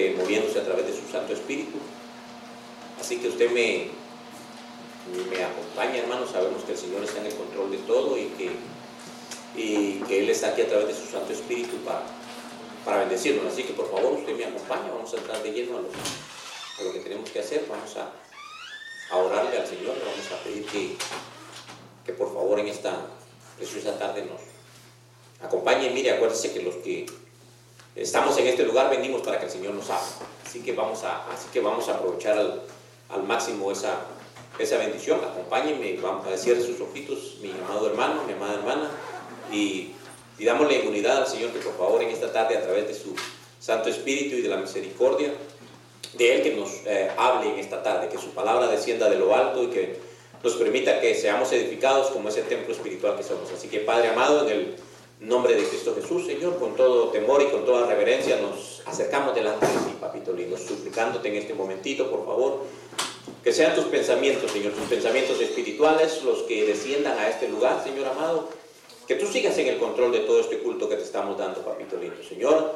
eh, moviéndose a través de su Santo Espíritu. Así que usted me, me acompaña, hermano. Sabemos que el Señor está en el control de todo y que, y que Él está aquí a través de su Santo Espíritu para, para bendecirnos. Así que por favor usted me acompaña. Vamos a entrar de lleno a lo, a lo que tenemos que hacer. Vamos a, orarle al Señor. Vamos a pedir que, que por favor en esta preciosa tarde nos acompañe. Mire, acuérdese que los que estamos en este lugar venimos para que el Señor nos hable. Así que vamos a, así que vamos a aprovechar al, al máximo esa, esa bendición. Acompáñenme, vamos a decir sus ojitos, mi amado hermano, mi amada hermana, y pidámosle unidad al Señor que por favor en esta tarde a través de su Santo Espíritu y de la misericordia de Él que nos eh, hable en esta tarde, que su palabra descienda de lo alto y que nos permita que seamos edificados como ese templo espiritual que somos. Así que Padre amado, en el nombre de Cristo Jesús, Señor, con todo temor y con toda reverencia nos acercamos delante de ti, papito lindo, suplicándote en este momentito, por favor, que sean tus pensamientos, Señor, tus pensamientos espirituales los que desciendan a este lugar, Señor amado, que tú sigas en el control de todo este culto que te estamos dando, papito lindo, Señor.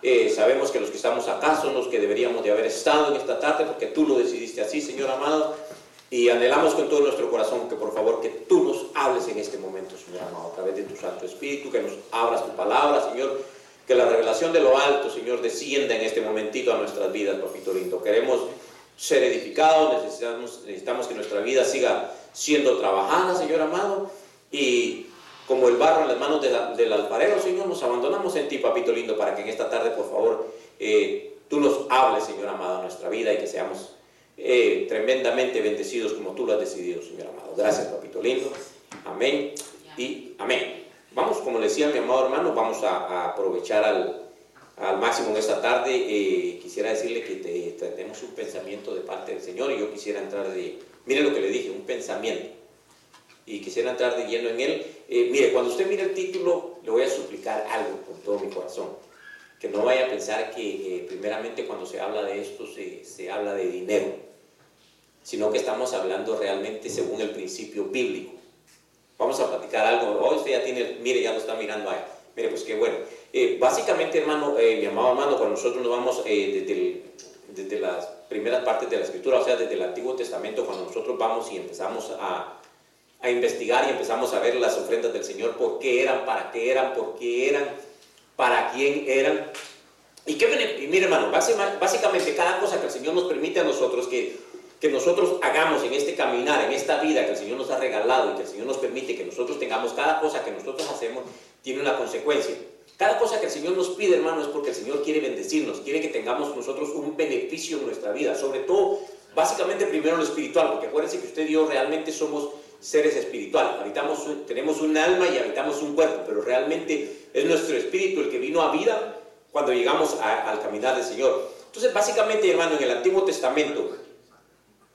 Eh, sabemos que los que estamos acá son los que deberíamos de haber estado en esta tarde, porque tú lo decidiste así, Señor amado. Y anhelamos con todo nuestro corazón que por favor que tú nos hables en este momento, Señor amado, a través de tu Santo Espíritu, que nos abras tu palabra, Señor, que la revelación de lo alto, Señor, descienda en este momentito a nuestras vidas, papito lindo. Queremos ser edificados, necesitamos, necesitamos que nuestra vida siga siendo trabajada, Señor amado, y como el barro en las manos del alfarero, Señor, nos abandonamos en ti, papito lindo, para que en esta tarde, por favor, eh, tú nos hables, Señor amado, a nuestra vida y que seamos eh, tremendamente bendecidos como tú lo has decidido, Señor amado. Gracias, papito lindo. Amén y amén. Vamos, como le decía mi amado hermano, vamos a, aprovechar al, máximo en esta tarde. Eh, quisiera decirle que te, tenemos un pensamiento de parte del Señor y yo quisiera entrar de, mire lo que le dije, un pensamiento. Y quisiera entrar de lleno en él. Eh, mire, cuando usted mire el título, le voy a suplicar algo con todo mi corazón. Que no vaya a pensar que primeramente cuando se habla de esto se, se habla de dinero sino que estamos hablando realmente según el principio bíblico. Vamos a platicar algo. Hoy usted ya tiene, mire, ya lo está mirando ahí. Mire, pues qué bueno. Eh, básicamente, hermano, eh, mi amado hermano, cuando nosotros nos vamos eh, desde, las primeras partes de la escritura, o sea, desde el Antiguo Testamento, cuando nosotros vamos y empezamos a, a investigar y empezamos a ver las ofrendas del Señor, por qué eran, para qué eran, por qué eran, para quién eran. Y, qué, y mire, hermano, básicamente cada cosa que el Señor nos permite a nosotros que que nosotros hagamos en este caminar, en esta vida que el Señor nos ha regalado y que el Señor nos permite que nosotros tengamos, cada cosa que nosotros hacemos tiene una consecuencia. Cada cosa que el Señor nos pide, hermano, es porque el Señor quiere bendecirnos, quiere que tengamos nosotros un beneficio en nuestra vida, sobre todo, básicamente primero lo espiritual, porque acuérdense que usted y yo realmente somos seres espirituales, habitamos, tenemos un alma y habitamos un cuerpo, pero realmente es nuestro espíritu el que vino a vida cuando llegamos al caminar del Señor. Entonces, básicamente, hermano, en el Antiguo Testamento,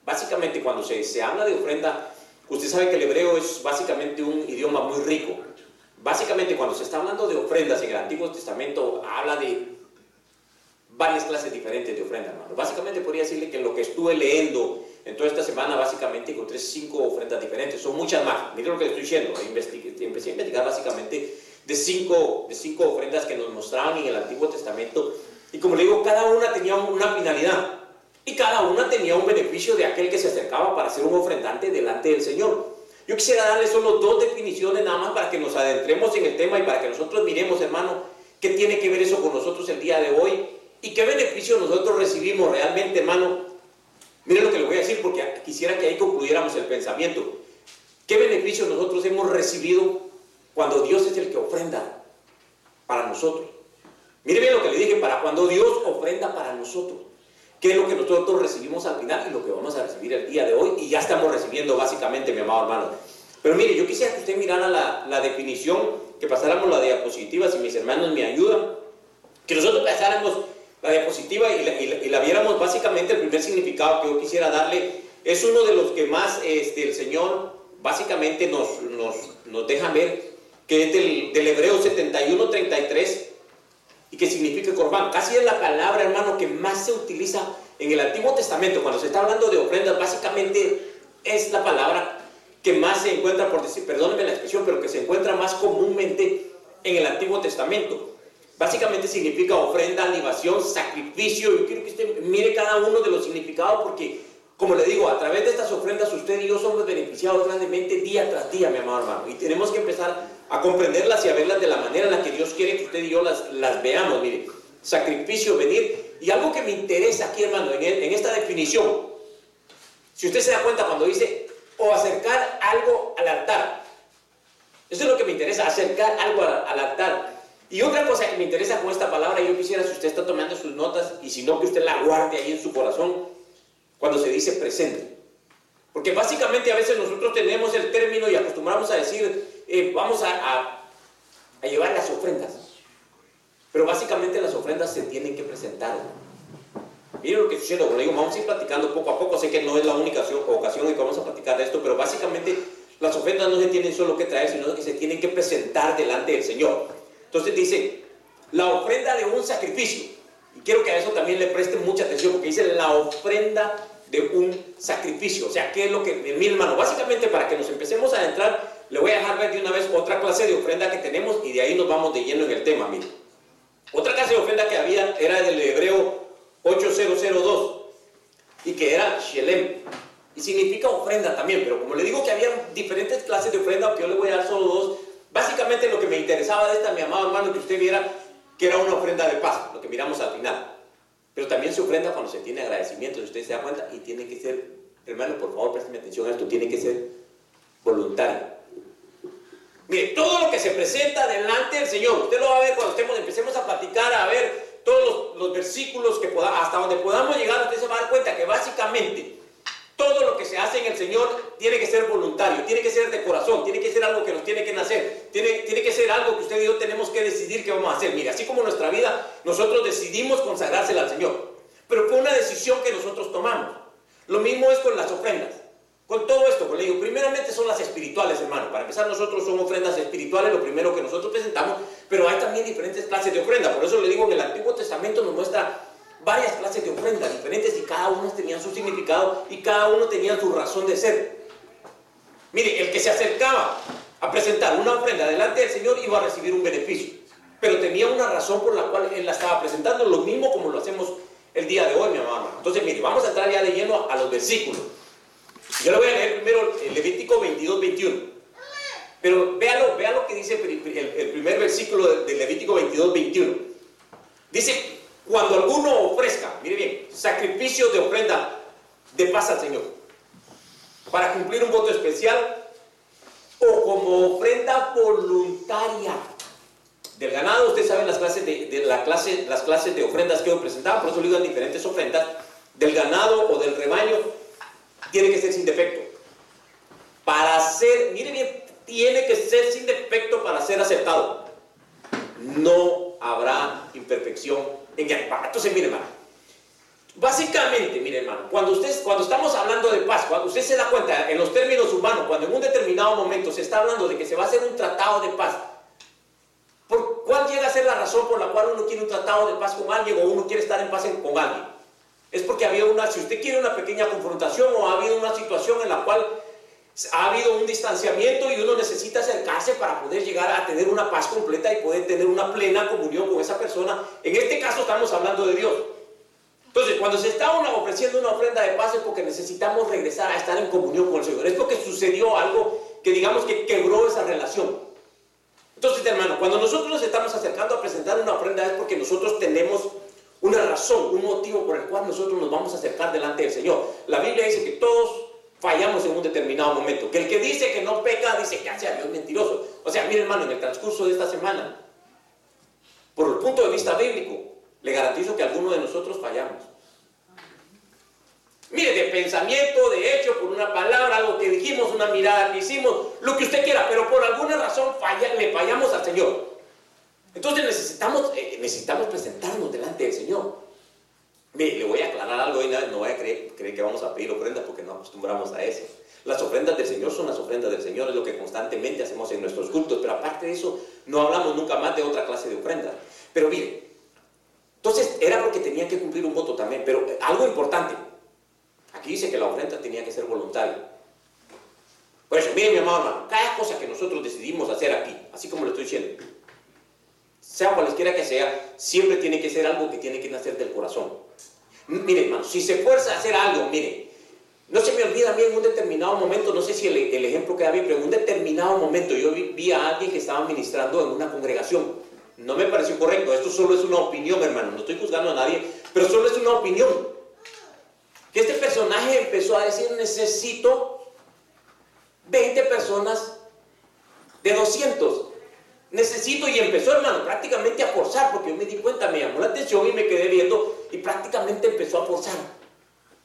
Básicamente cuando se, se habla de ofrenda, usted sabe que el hebreo es básicamente un idioma muy rico. Básicamente cuando se está hablando de ofrendas en el Antiguo Testamento, habla de varias clases diferentes de ofrendas, hermano. Básicamente podría decirle que lo que estuve leyendo en toda esta semana, básicamente encontré cinco ofrendas diferentes. Son muchas más. Miren lo que le estoy diciendo. Empecé a investigar básicamente de cinco, de cinco ofrendas que nos mostraban en el Antiguo Testamento. Y como le digo, cada una tenía una finalidad. Y cada una tenía un beneficio de aquel que se acercaba para ser un ofrendante delante del Señor. Yo quisiera darle solo dos definiciones nada más para que nos adentremos en el tema y para que nosotros miremos, hermano, qué tiene que ver eso con nosotros el día de hoy y qué beneficio nosotros recibimos realmente, hermano. Mire lo que le voy a decir porque quisiera que ahí concluyéramos el pensamiento. ¿Qué beneficio nosotros hemos recibido cuando Dios es el que ofrenda para nosotros? Mire bien lo que le dije, para cuando Dios ofrenda para nosotros qué es lo que nosotros recibimos al final y lo que vamos a recibir el día de hoy. Y ya estamos recibiendo básicamente, mi amado hermano. Pero mire, yo quisiera que usted mirara la, la definición, que pasáramos la diapositiva, si mis hermanos me ayudan, que nosotros pasáramos la diapositiva y la, y la, viéramos básicamente el primer significado que yo quisiera darle, es uno de los que más este, el Señor básicamente nos, nos, nos deja ver, que es del, del Hebreo 71-33, y que significa corbán. Casi es la palabra, hermano, que más se utiliza en el Antiguo Testamento. Cuando se está hablando de ofrendas, básicamente es la palabra que más se encuentra, por decir, perdónenme la expresión, pero que se encuentra más comúnmente en el Antiguo Testamento. básicamente significa ofrenda, libación, sacrificio. Yo quiero que usted mire cada uno de los significados porque, como le digo, a través de estas ofrendas usted y yo somos beneficiados grandemente día tras día, mi amado hermano. Y tenemos que empezar a comprenderlas y a verlas de la manera en la que Dios quiere que usted y yo las, veamos. Mire, sacrificio, venir. Y algo que me interesa aquí, hermano, en, esta definición, si usted se da cuenta cuando dice o acercar algo al altar, eso es lo que me interesa, acercar algo al altar. Y otra cosa que me interesa con esta palabra, yo quisiera si usted está tomando sus notas y si no, que usted la guarde ahí en su corazón cuando se dice presente. Porque básicamente a veces nosotros tenemos el término y acostumbramos a decir, eh, vamos a, a, llevar las ofrendas. Pero básicamente las ofrendas se tienen que presentar. Miren lo que sucede, como digo, vamos a ir platicando poco a poco. Sé que no es la única ocasión en que vamos a platicar de esto, pero básicamente las ofrendas no se tienen solo que traer, sino que se tienen que presentar delante del Señor. Entonces dice, la ofrenda de un sacrificio. Y quiero que a eso también le presten mucha atención, porque dice la ofrenda de un sacrificio. O sea, ¿qué es lo que, mi hermano? Básicamente, para que nos empecemos a adentrar, le voy a dejar ver de una vez otra clase de ofrenda que tenemos y de ahí nos vamos de lleno en el tema, mire. Otra clase de ofrenda que había era del hebreo 8002 y que era Shelem. Y significa ofrenda también, pero como le digo que había diferentes clases de ofrenda, aunque yo le voy a dar solo dos, Básicamente lo que me interesaba de esta, mi amado hermano, que usted viera que era una ofrenda de paz, lo que miramos al final. Pero también se ofrenda cuando se tiene agradecimiento, si usted se da cuenta, y tiene que ser, hermano, por favor, présteme atención a esto, tiene que ser voluntario. Mire, todo lo que se presenta delante del Señor, usted lo va a ver cuando estemos, empecemos a platicar, a ver todos los, versículos que podamos, hasta donde podamos llegar, usted se va a dar cuenta que básicamente todo lo que se hace en el Señor tiene que ser voluntario, tiene que ser de corazón, tiene que ser algo que nos tiene que nacer, tiene, tiene que ser algo que usted y yo tenemos que decidir que vamos a hacer. Mire, así como nuestra vida, nosotros decidimos consagrársela al Señor, pero fue una decisión que nosotros tomamos. Lo mismo es con las ofrendas. Con todo esto, pues le digo, primeramente son las espirituales, hermano. Para empezar, nosotros son ofrendas espirituales, lo primero que nosotros presentamos, pero hay también diferentes clases de ofrenda. Por eso le digo que el Antiguo Testamento nos muestra varias clases de ofrendas diferentes y cada una tenía su significado y cada uno tenía su razón de ser. Mire, el que se acercaba a presentar una ofrenda delante del Señor iba a recibir un beneficio, pero tenía una razón por la cual él la estaba presentando, lo mismo como lo hacemos el día de hoy, mi amado. Entonces, mire, vamos a entrar ya de lleno a los versículos. Yo le voy a leer primero el Levítico 22, 21. Pero véalo, vea lo que dice el, primer versículo del Levítico 22, 21. Dice, cuando alguno ofrezca, mire bien, sacrificio de ofrenda de paz al Señor, para cumplir un voto especial o como ofrenda voluntaria del ganado, ustedes saben las clases de, la clase, las clases de ofrendas que hoy presentaba, por eso le digo diferentes ofrendas, del ganado o del rebaño, tiene que ser sin defecto. Para ser, mire bien, tiene que ser sin defecto para ser aceptado. No habrá imperfección en Entonces, mire, hermano. Básicamente, mire, hermano, cuando, usted, cuando estamos hablando de paz, cuando usted se da cuenta en los términos humanos, cuando en un determinado momento se está hablando de que se va a hacer un tratado de paz, ¿por cuál llega a ser la razón por la cual uno quiere un tratado de paz con alguien o uno quiere estar en paz con alguien? Es porque había una, si usted quiere una pequeña confrontación o ha habido una situación en la cual ha habido un distanciamiento y uno necesita acercarse para poder llegar a tener una paz completa y poder tener una plena comunión con esa persona. En este caso estamos hablando de Dios. Entonces, cuando se está ofreciendo una ofrenda de paz es porque necesitamos regresar a estar en comunión con el Señor. Es porque sucedió algo que digamos que quebró esa relación. Entonces, hermano, cuando nosotros nos estamos acercando a presentar una ofrenda es porque nosotros tenemos una razón, un motivo por el cual nosotros nos vamos a acercar delante del Señor. La Biblia dice que todos fallamos en un determinado momento. Que el que dice que no peca, dice que hace a Dios mentiroso. O sea, mire hermano, en el transcurso de esta semana, por el punto de vista bíblico, le garantizo que alguno de nosotros fallamos. Mire, de pensamiento, de hecho, por una palabra, algo que dijimos, una mirada que hicimos, lo que usted quiera, pero por alguna razón falla, le fallamos al Señor. Entonces necesitamos, eh, necesitamos presentarnos delante del Señor. Mire, le voy a aclarar algo y no voy a creer, que vamos a pedir ofrendas porque no acostumbramos a eso. Las ofrendas del Señor son las ofrendas del Señor, es lo que constantemente hacemos en nuestros cultos, pero aparte de eso, no hablamos nunca más de otra clase de ofrenda. Pero mire, entonces era porque tenía que cumplir un voto también, pero algo importante, aquí dice que la ofrenda tenía que ser voluntaria. Por eso, mire mi amado hermano, cada cosa que nosotros decidimos hacer aquí, así como le estoy diciendo, sea cualesquiera que sea, siempre tiene que ser algo que tiene que nacer del corazón. Mire, hermano, si se fuerza a hacer algo, mire, no se me olvida a mí en un determinado momento, no sé si el, ejemplo queda bien, pero en un determinado momento yo vi, vi, a alguien que estaba ministrando en una congregación. No me pareció correcto, esto solo es una opinión, hermano, no estoy juzgando a nadie, pero solo es una opinión. Que este personaje empezó a decir, necesito 20 personas de 200. Necesito, y empezó, hermano, prácticamente a forzar, porque yo me di cuenta, me llamó la atención y me quedé viendo, y prácticamente empezó a forzar.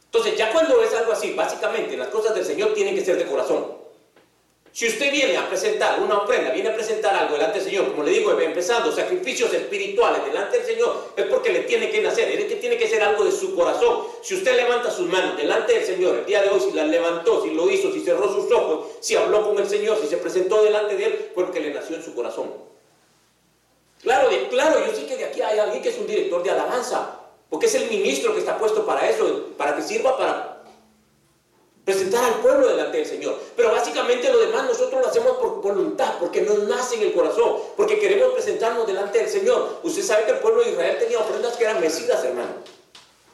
Entonces, ya cuando es algo así, básicamente las cosas del Señor tienen que ser de corazón. Si usted viene a presentar una ofrenda, viene a presentar algo delante del Señor, como le digo, empezando sacrificios espirituales delante del Señor, es porque le tiene que nacer, es que tiene que ser algo de su corazón. Si usted levanta sus manos delante del Señor, el día de hoy, si las levantó, si lo hizo, si cerró sus ojos, si habló con el Señor, si se presentó delante de Él, porque le nació en su corazón. Claro, claro, yo sé que de aquí hay alguien que es un director de alabanza, porque es el ministro que está puesto para eso, para que sirva para presentar al pueblo delante del Señor. Pero básicamente lo demás nosotros lo hacemos por voluntad, porque nos nace en el corazón, porque queremos presentarnos delante del Señor. Usted sabe que el pueblo de Israel tenía ofrendas que eran mesidas, hermano.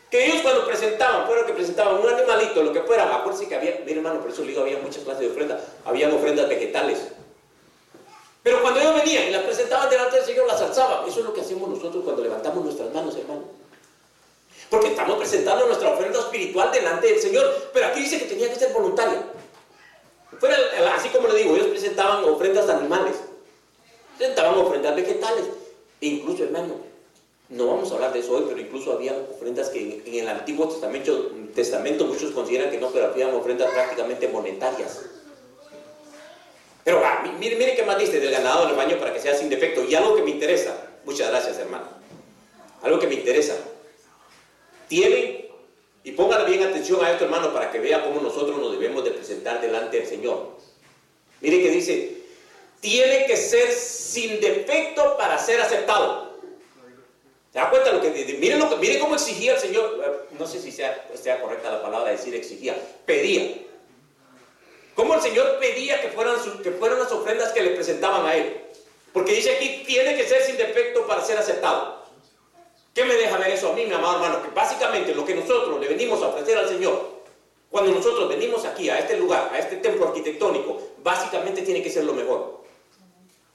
Que ellos cuando presentaban, fuera que presentaban un animalito, lo que fuera, acuérdense que había, mire hermano, por eso le digo, había muchas clases de ofrendas, habían ofrendas vegetales. Pero cuando ellos venían y las presentaban delante del Señor, las alzaban. Eso es lo que hacemos nosotros cuando levantamos nuestras manos, hermano porque estamos presentando nuestra ofrenda espiritual delante del Señor. Pero aquí dice que tenía que ser voluntaria. Fuera, así como le digo, ellos presentaban ofrendas animales, presentaban ofrendas vegetales, e incluso, hermano, no vamos a hablar de eso hoy, pero incluso había ofrendas que en, el Antiguo Testamento, Testamento, muchos consideran que no, pero había ofrendas prácticamente monetarias. Pero mire, mire qué más dice del ganado del baño para que sea sin defecto. Y algo que me interesa, muchas gracias hermano, algo que me interesa, tienen, y pongan bien atención a esto, hermano, para que vea cómo nosotros nos debemos de presentar delante del Señor. Mire que dice, tiene que ser sin defecto para ser aceptado. ¿Se da cuenta lo que miren, lo que, miren cómo exigía el Señor? Eh, no sé si sea, sea correcta la palabra decir exigía, pedía. ¿Cómo el Señor pedía que fueran, que fueran las ofrendas que le presentaban a Él? Porque dice aquí, tiene que ser sin defecto para ser aceptado. ¿Qué me deja ver eso a mí, mi amado hermano? Que básicamente lo que nosotros le venimos a ofrecer al Señor, cuando nosotros venimos aquí, a este lugar, a este templo arquitectónico, básicamente tiene que ser lo mejor.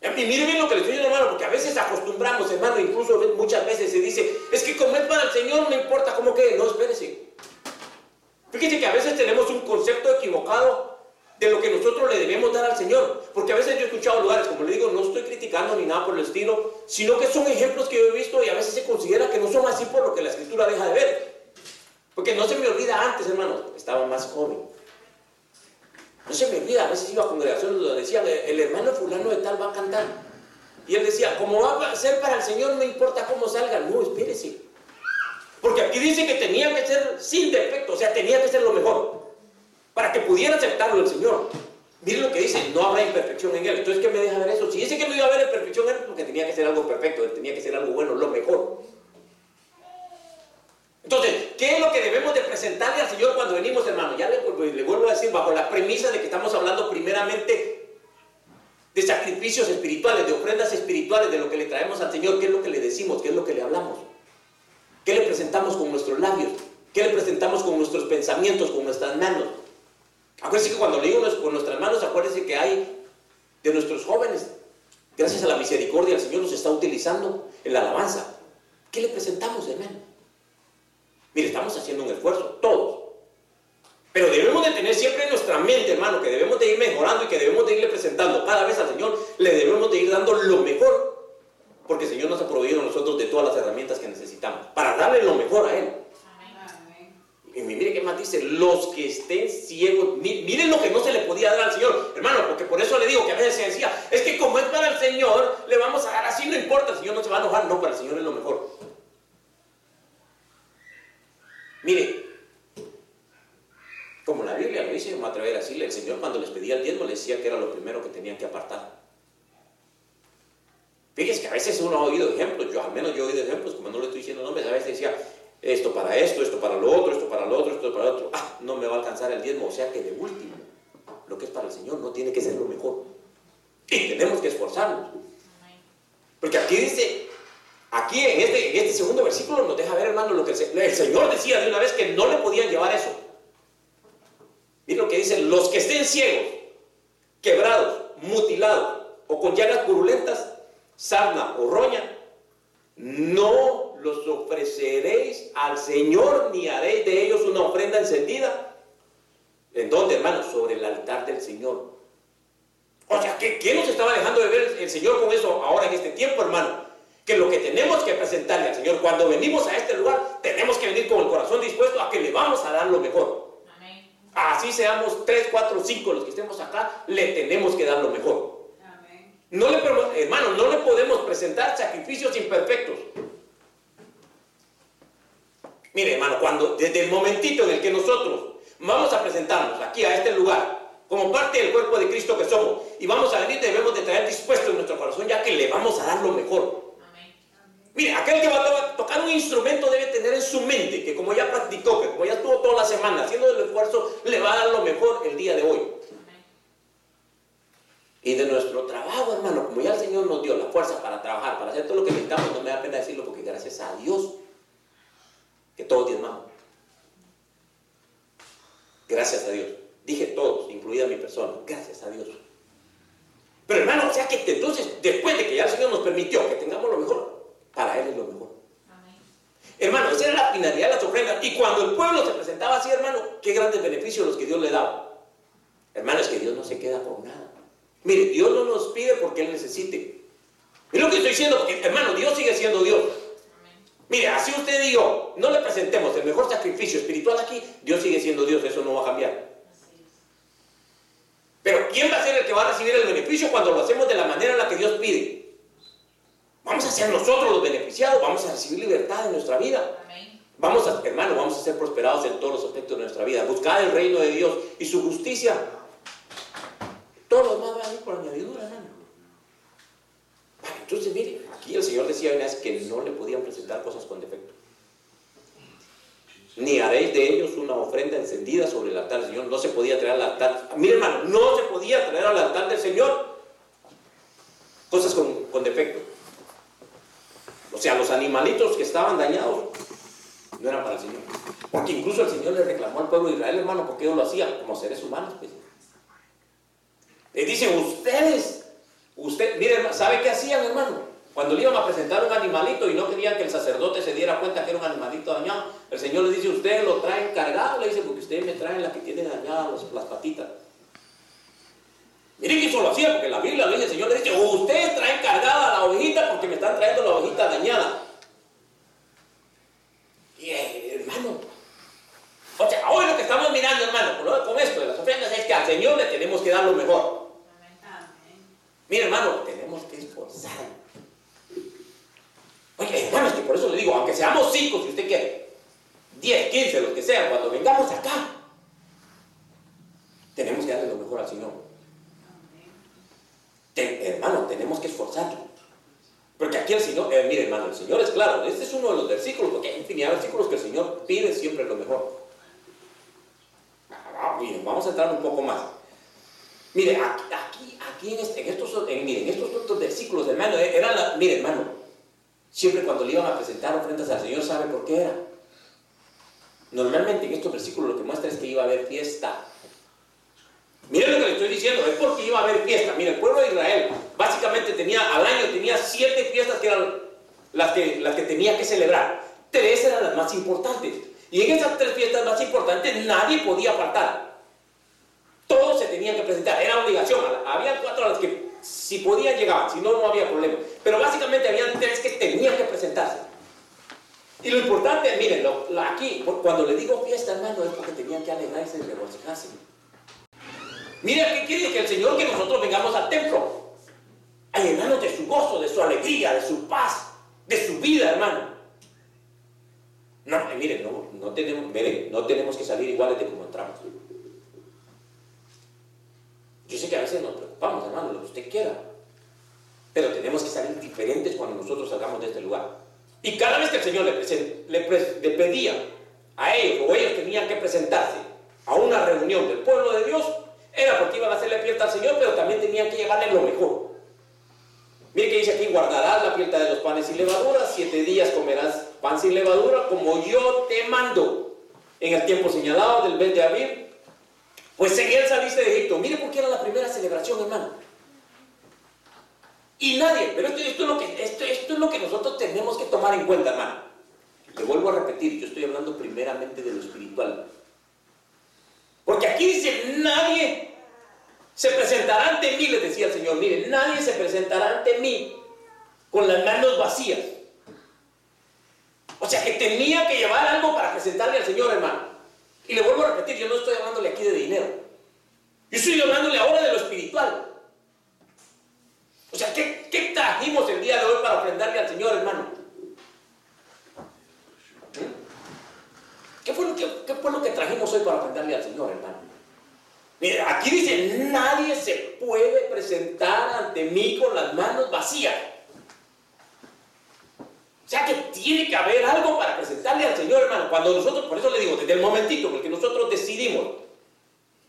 Y miren bien lo que le estoy diciendo, hermano, porque a veces acostumbramos, hermano, incluso muchas veces se dice, es que como es para el Señor, no importa cómo quede. No, espérese. Fíjense que a veces tenemos un concepto equivocado de lo que nosotros le debemos dar al Señor. Porque a veces yo he escuchado lugares, como le digo, no estoy criticando ni nada por el estilo, sino que son ejemplos que yo he visto y a veces se considera que no son así por lo que la escritura deja de ver. Porque no se me olvida antes, hermanos, estaba más joven. No se me olvida, a veces iba a congregaciones donde decían, el hermano fulano de tal va a cantar. Y él decía, como va a ser para el Señor, no importa cómo salga. No, espérese. Porque aquí dice que tenía que ser sin defecto, o sea, tenía que ser lo mejor para que pudiera aceptarlo el Señor. Miren lo que dice, no habrá imperfección en él. Entonces, ¿qué me deja ver eso? Si dice que no iba a haber imperfección en él, porque tenía que ser algo perfecto, tenía que ser algo bueno, lo mejor. Entonces, ¿qué es lo que debemos de presentarle al Señor cuando venimos, hermano? Ya le, le vuelvo a decir, bajo la premisa de que estamos hablando primeramente de sacrificios espirituales, de ofrendas espirituales, de lo que le traemos al Señor, qué es lo que le decimos, qué es lo que le hablamos, qué le presentamos con nuestros labios, qué le presentamos con nuestros pensamientos, con nuestras manos. Acuérdense que cuando le digo con nuestras manos, acuérdense que hay de nuestros jóvenes, gracias a la misericordia, el Señor nos está utilizando en la alabanza. ¿Qué le presentamos, hermano? Mire, estamos haciendo un esfuerzo, todos. Pero debemos de tener siempre en nuestra mente, hermano, que debemos de ir mejorando y que debemos de irle presentando cada vez al Señor, le debemos de ir dando lo mejor, porque el Señor nos ha proveído a nosotros de todas las herramientas que necesitamos, para darle lo mejor a Él. Mire qué más dice, los que estén ciegos, miren lo que no se le podía dar al Señor, hermano, porque por eso le digo que a veces se decía, es que como es para el Señor, le vamos a dar así, no importa, el Señor no se va a enojar, no, para el Señor es lo mejor. Mire, como la Biblia lo dice, me atrever a decirle, el Señor cuando les pedía el diezmo le decía que era lo primero que tenían que apartar. Fíjese que a veces uno ha oído ejemplos, yo al menos yo he oído ejemplos, como no le estoy diciendo nombres, a veces decía, esto para esto, esto para lo otro, esto para lo otro, esto para lo otro. Ah, no me va a alcanzar el diezmo. O sea que de último, lo que es para el Señor no tiene que ser lo mejor. Y tenemos que esforzarnos. Porque aquí dice, Aquí en este, en este segundo versículo nos deja ver, hermano, lo que el, Señor decía de una vez que no le podían llevar eso. Miren lo que dice, los que estén ciegos, quebrados, mutilados o con llagas purulentas, sarna o roña, no los ofreceréis al Señor ni haréis de ellos una ofrenda encendida. ¿En dónde, hermano? Sobre el altar del Señor. O sea, ¿qué, ¿qué, nos estaba dejando de ver el Señor con eso ahora en este tiempo, hermano? Que lo que tenemos que presentarle al Señor cuando venimos a este lugar, tenemos que venir con el corazón dispuesto a que le vamos a dar lo mejor. Amén. Así seamos 3, 4, 5 los que estemos acá, le tenemos que dar lo mejor. Amén. No le, hermano, no le podemos presentar sacrificios imperfectos. Mire, hermano, cuando desde el momentito en el que nosotros vamos a presentarnos aquí a este lugar, como parte del cuerpo de Cristo que somos, y vamos a venir, debemos de traer dispuesto en nuestro corazón, ya que le vamos a dar lo mejor. Mire, aquel que va a tocar un instrumento debe tener en su mente que como ya practicó, que como ya estuvo toda la semana haciendo el esfuerzo, le va a dar lo mejor el día de hoy. Y de nuestro trabajo, hermano, como ya el Señor nos dio la fuerza para trabajar, para hacer todo lo que necesitamos, no me da pena decirlo porque gracias a Dios que todos diezmamos. Gracias a Dios. Dije todos, incluida mi persona. Gracias a Dios. Pero hermano, o sea que entonces, después de que ya el Señor nos permitió que tengamos lo mejor, para Él es lo mejor. Hermano, esa era la finalidad de las ofrendas. Y cuando el pueblo se presentaba así, hermano, qué grandes beneficios los que Dios le daba. Hermano, es que Dios no se queda por nada. Mire, Dios no nos pide porque Él necesite. Es lo que estoy diciendo, porque hermano, Dios sigue siendo Dios. Mire, así usted y yo no le presentemos el mejor sacrificio espiritual aquí, Dios sigue siendo Dios, eso no va a cambiar. Pero ¿quién va a ser el que va a recibir el beneficio cuando lo hacemos de la manera en la que Dios pide? Vamos a ser nosotros los beneficiados, vamos a recibir libertad en nuestra vida. Vamos a, hermano, vamos a ser prosperados en todos los aspectos de nuestra vida. Buscar el reino de Dios y su justicia. Todo lo demás va a ir por añadidura, hermano. Entonces, mire, aquí el Señor decía una vez que no le podían presentar cosas con defecto. Ni haréis de ellos una ofrenda encendida sobre el altar del Señor. No se podía traer al altar. Mire, hermano, no se podía traer al altar del Señor cosas con, con defecto. O sea, los animalitos que estaban dañados no eran para el Señor. Porque incluso el Señor le reclamó al pueblo de Israel, hermano, porque ellos lo hacían como seres humanos. Pues. Le dicen, ustedes Usted, mire, ¿sabe qué hacían, hermano? Cuando le iban a presentar un animalito y no querían que el sacerdote se diera cuenta que era un animalito dañado, el Señor le dice, usted lo trae cargado, le dice, porque ustedes me traen la que tiene dañadas las patitas. Mire que eso lo hacía, porque la Biblia le dice, el Señor le dice, ustedes traen cargada la ovejita porque me están trayendo la ovejita dañada. Y eh, hermano, o sea, hoy lo que estamos mirando, hermano, con esto de las ofrendas es que al Señor le tenemos que dar lo mejor. Mira, hermano, tenemos que esforzar. Oye, hermano, es que por eso le digo, aunque seamos cinco, si usted quiere, 10, 15, los que sean, cuando vengamos acá, tenemos que darle lo mejor al Señor. hermano, tenemos que esforzarlo. Porque aquí el Señor, eh, mire hermano, el Señor es claro, este es uno de los versículos, porque hay infinidad de versículos que el Señor pide siempre lo mejor. Ah, miren, vamos a entrar un poco más. Mire, aquí, aquí, en, este, en, estos, miren, estos otros versículos, hermano, eh, era la, mire, hermano, siempre cuando le iban a presentar ofrendas al Señor, ¿sabe por qué era? Normalmente en estos versículos lo que muestra es que iba a haber fiesta. Miren lo que le estoy diciendo, es porque iba a haber fiesta. Mire, el pueblo de Israel básicamente tenía, al año tenía siete fiestas que eran las que, las que tenía que celebrar. Tres eran las más importantes. Y en esas tres fiestas más importantes nadie podía faltar. Todos se tenían que presentar, era obligación. Había cuatro a las que si podían llegar, si no, no había problema. Pero básicamente habían tres que tenían que presentarse. Y lo importante, miren, aquí, cuando le digo fiesta, hermano, es porque tenían que alegrarse y regocijarse. Mira, ¿qué quiere que el Señor que nosotros vengamos al templo? A llenarnos de su gozo, de su alegría, de su paz, de su vida, hermano. No, miren, no, no, tenemos, miren, no tenemos que salir iguales de como entramos. Yo sé que a veces nos preocupamos, hermano, lo que usted quiera. Pero tenemos que salir diferentes cuando nosotros salgamos de este lugar. Y cada vez que el Señor le, pedía a ellos o ellos tenían que presentarse a una reunión del pueblo de Dios, era porque iban a hacerle fiesta al Señor, pero también tenían que llevarle lo mejor. Mire que dice aquí, guardarás la fiesta de los panes sin levadura, siete días comerás pan sin levadura, como yo te mando en el tiempo señalado del mes de abril. Pues en él saliste de Egipto. Mire por qué era la primera celebración, hermano. Y nadie, pero esto, es lo que, esto, es lo que nosotros tenemos que tomar en cuenta, hermano. Le vuelvo a repetir, yo estoy hablando primeramente de lo espiritual. Porque aquí dice, nadie se presentará ante mí, le decía el Señor, mire, nadie se presentará ante mí con las manos vacías. O sea que tenía que llevar algo para presentarle al Señor, hermano. Y le vuelvo a repetir, yo no estoy hablándole aquí de dinero. Yo estoy hablándole ahora de lo espiritual. O sea, ¿qué, qué trajimos el día de hoy para ofrendarle al Señor, hermano? ¿Mm? ¿Qué fue, lo que, ¿Qué fue lo que trajimos hoy para ofrendarle al Señor, hermano? Mira, aquí dice, nadie se puede presentar ante mí con las manos vacías. O sea que tiene que haber algo para presentarle al Señor, hermano. Cuando nosotros, por eso le digo, desde el momentito en el que nosotros decidimos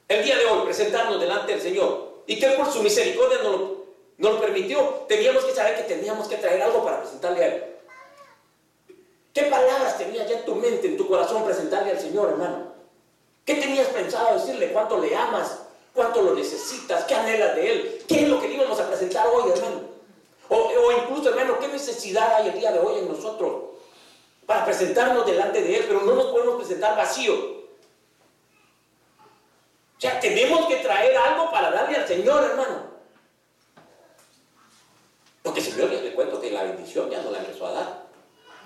el día de hoy presentarnos delante del Señor y que por su misericordia nos lo, nos lo permitió, teníamos que saber que teníamos que traer algo para presentarle a Él. ¿Qué palabras tenías ya en tu mente, en tu corazón presentarle al Señor, hermano? ¿Qué tenías pensado decirle? ¿Cuánto le amas? ¿Cuánto lo necesitas? ¿Qué anhelas de Él? ¿Qué es lo que le íbamos a presentar hoy, hermano? O, incluso, hermano, ¿qué necesidad hay el día de hoy en nosotros para presentarnos delante de Él? Pero no nos podemos presentar vacío. O sea, tenemos que traer algo para darle al Señor, hermano. Porque el Señor, ya le que la bendición ya no la empezó a dar.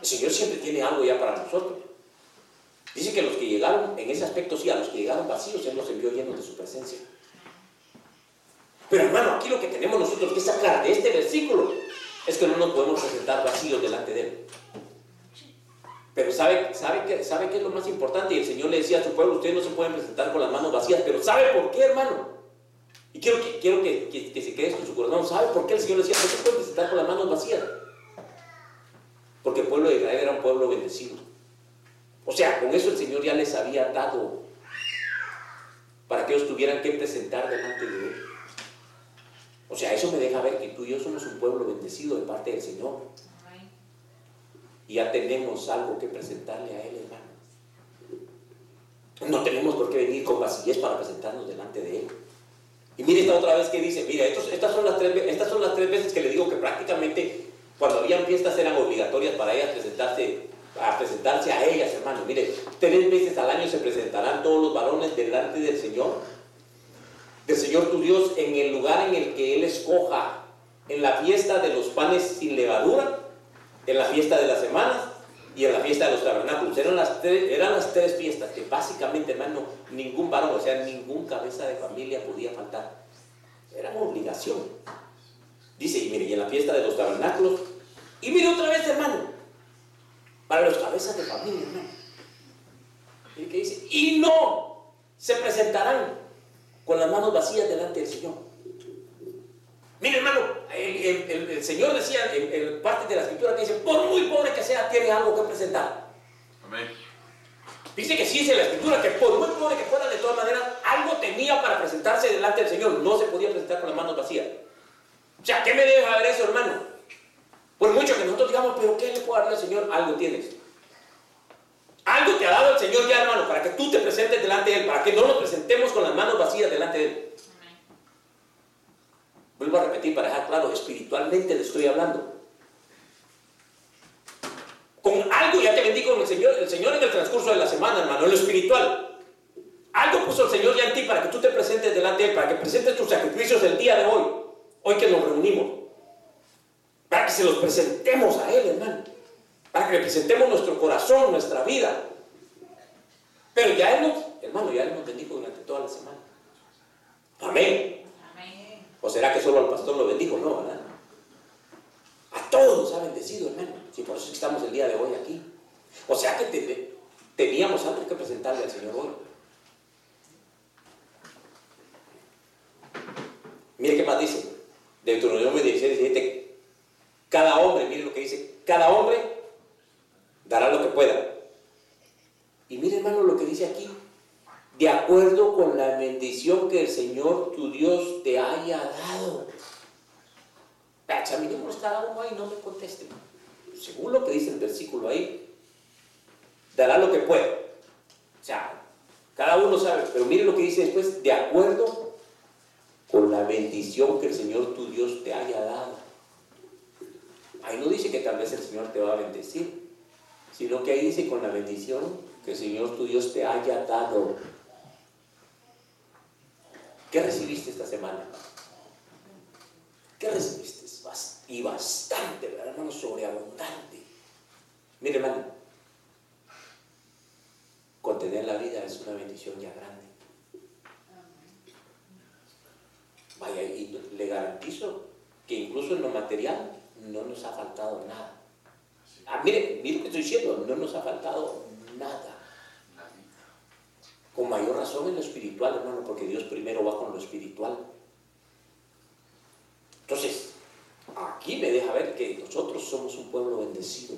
El Señor siempre tiene algo ya para nosotros. Dice que los que llegaron, en ese aspecto sí, a los que llegaron vacíos, Él los envió llenos de su presencia. Pero hermano, aquí lo que tenemos nosotros que sacar de este versículo es que no nos podemos presentar vacíos delante de Él. Pero ¿sabe, sabe, qué, ¿sabe qué es lo más importante? Y el Señor le decía a su pueblo, ustedes no se pueden presentar con las manos vacías, pero ¿sabe por qué, hermano? Y quiero que, quiero que, que, se quede con su corazón. ¿Sabe por qué el Señor decía, no se pueden presentar con las manos vacías? Porque el pueblo de Israel era un pueblo bendecido. O sea, con eso el Señor ya les había dado para que ellos tuvieran que presentar delante de Él. O sea, eso me deja ver que tú y yo somos un pueblo bendecido de parte del Señor. Y ya tenemos algo que presentarle a Él, hermano. No tenemos por qué venir con vacillez para presentarnos delante de Él. Y mire esta otra vez que dice, mira, estas, son las tres, estas son las tres veces que le digo que prácticamente cuando habían fiestas eran obligatorias para ellas presentarse, a presentarse a ellas, hermano. Mire, tres veces al año se presentarán todos los varones delante del Señor del Señor tu Dios en el lugar en el que Él escoja, en la fiesta de los panes sin levadura, en la fiesta de las semanas y en la fiesta de los tabernáculos. Eran las tres, eran las tres fiestas que básicamente, hermano, ningún varón, o sea, ningún cabeza de familia podía faltar. Era una obligación. Dice, y mire, y en la fiesta de los tabernáculos, y mire otra vez, hermano, para los cabezas de familia, hermano. Y que dice, y no se presentarán con las manos vacías delante del Señor. Mire, hermano, el, Señor decía en, parte de la escritura que dice, por muy pobre que sea, tiene algo que presentar. Amén. Dice que sí dice la escritura que por muy pobre que fuera, de todas maneras, algo tenía para presentarse delante del Señor. No se podía presentar con las manos vacías. O sea, ¿qué me debe saber eso, hermano? Por mucho que nosotros digamos, pero ¿qué le puedo dar al Señor? Algo tienes. Algo te ha dado el Señor ya, hermano, para que tú te presentes delante de Él, para que no nos presentemos con las manos vacías delante de Él. Vuelvo a repetir para dejar claro, espiritualmente le estoy hablando. Con algo ya te bendigo el Señor, el Señor en el transcurso de la semana, hermano, en lo espiritual. Algo puso el Señor ya en ti para que tú te presentes delante de Él, para que presentes tus sacrificios el día de hoy, hoy que nos reunimos. Para que se los presentemos a Él, hermano para que representemos nuestro corazón, nuestra vida. Pero ya hemos, hermano, ya hemos bendijo durante toda la semana. Amén. ¿O será que solo al pastor lo bendijo? No, ¿verdad? A todos ha bendecido, hermano. Si por eso estamos el día de hoy aquí. O sea que teníamos algo que presentarle al Señor hoy. Mire qué más dice. Deuteronomio 16, 17. Cada hombre, mire lo que dice. Cada hombre dará lo que pueda. Y mire hermano lo que dice aquí, de acuerdo con la bendición que el Señor tu Dios te haya dado. examinemos cada uno ahí, no me conteste. Según lo que dice el versículo ahí, dará lo que puede. O sea, cada uno sabe, pero mire lo que dice después, de acuerdo con la bendición que el Señor tu Dios te haya dado. Ahí no dice que tal vez el Señor te va a bendecir, sino que ahí dice con la bendición que el Señor tu Dios te haya dado. ¿Qué recibiste esta semana? ¿Qué recibiste? Y bastante, ¿verdad, hermano? Sobreabundante. Mire, hermano, contener la vida es una bendición ya grande. Vaya, y le garantizo que incluso en lo material no nos ha faltado nada. Ah, mire, mire lo que estoy diciendo, no nos ha faltado nada. Con mayor razón en lo espiritual, hermano, porque Dios primero va con lo espiritual. Entonces, aquí me deja ver que nosotros somos un pueblo bendecido.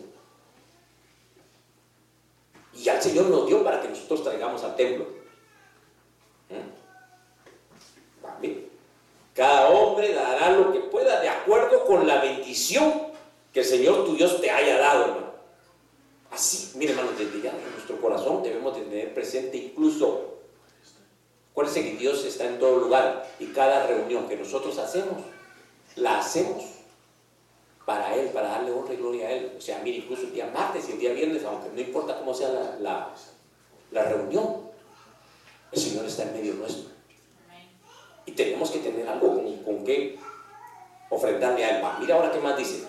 Y ya el Señor nos dio para que nosotros traigamos al templo. ¿Mm? Cada hombre dará lo que pueda de acuerdo con la bendición que el Señor tu Dios te haya dado, hermano. Así, mire hermano, desde ya en nuestro corazón debemos tener presente incluso, acuérdense que Dios está en todo lugar y cada reunión que nosotros hacemos, la hacemos para Él, para darle honra y gloria a Él. O sea, mire, incluso el día martes y el día viernes, aunque no importa cómo sea la, la reunión, el Señor está en medio nuestro. Y tenemos que tener algo con, con qué ofrendarle a Él. Mira ahora qué más dice.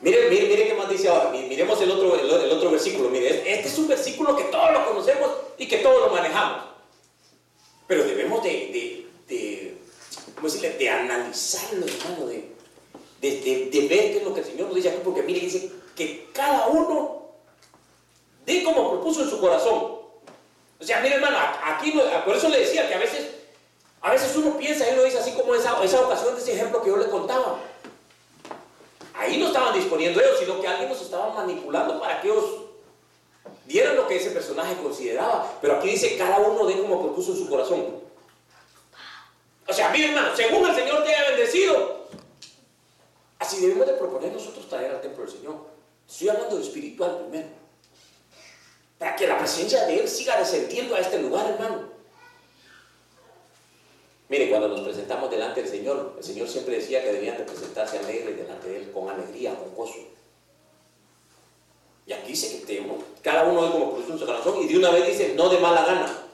Mire, mire, mire qué más dice ahora. Miremos el otro, el, otro versículo. Mire, este es un versículo que todos lo conocemos y que todos lo manejamos. Pero debemos de, de, ¿cómo decirle? De analizarlo, hermano, de, de, de, ver qué es lo que el Señor nos dice aquí, porque mire, dice que cada uno dé como propuso en su corazón. O sea, mire, hermano, aquí, por eso le decía que a veces a veces uno piensa, él lo dice así como esa, esa ocasión de ese ejemplo que yo le contaba. Ahí no estaban disponiendo ellos, sino que alguien nos estaba manipulando para que ellos dieran lo que ese personaje consideraba. Pero aquí dice, cada uno de como propuso en su corazón. O sea, miren hermano, según el Señor te haya bendecido, así debemos de proponer nosotros traer al templo del Señor. Estoy hablando de espiritual primero. Para que la presencia de Él siga descendiendo a este lugar, hermano. Mire, cuando nos presentamos delante del Señor, el Señor siempre decía que debían de presentarse alegres delante de Él, con alegría, con gozo. Y aquí dice que tenemos, cada uno es como puso en su corazón, y de una vez dice, no de mala gana.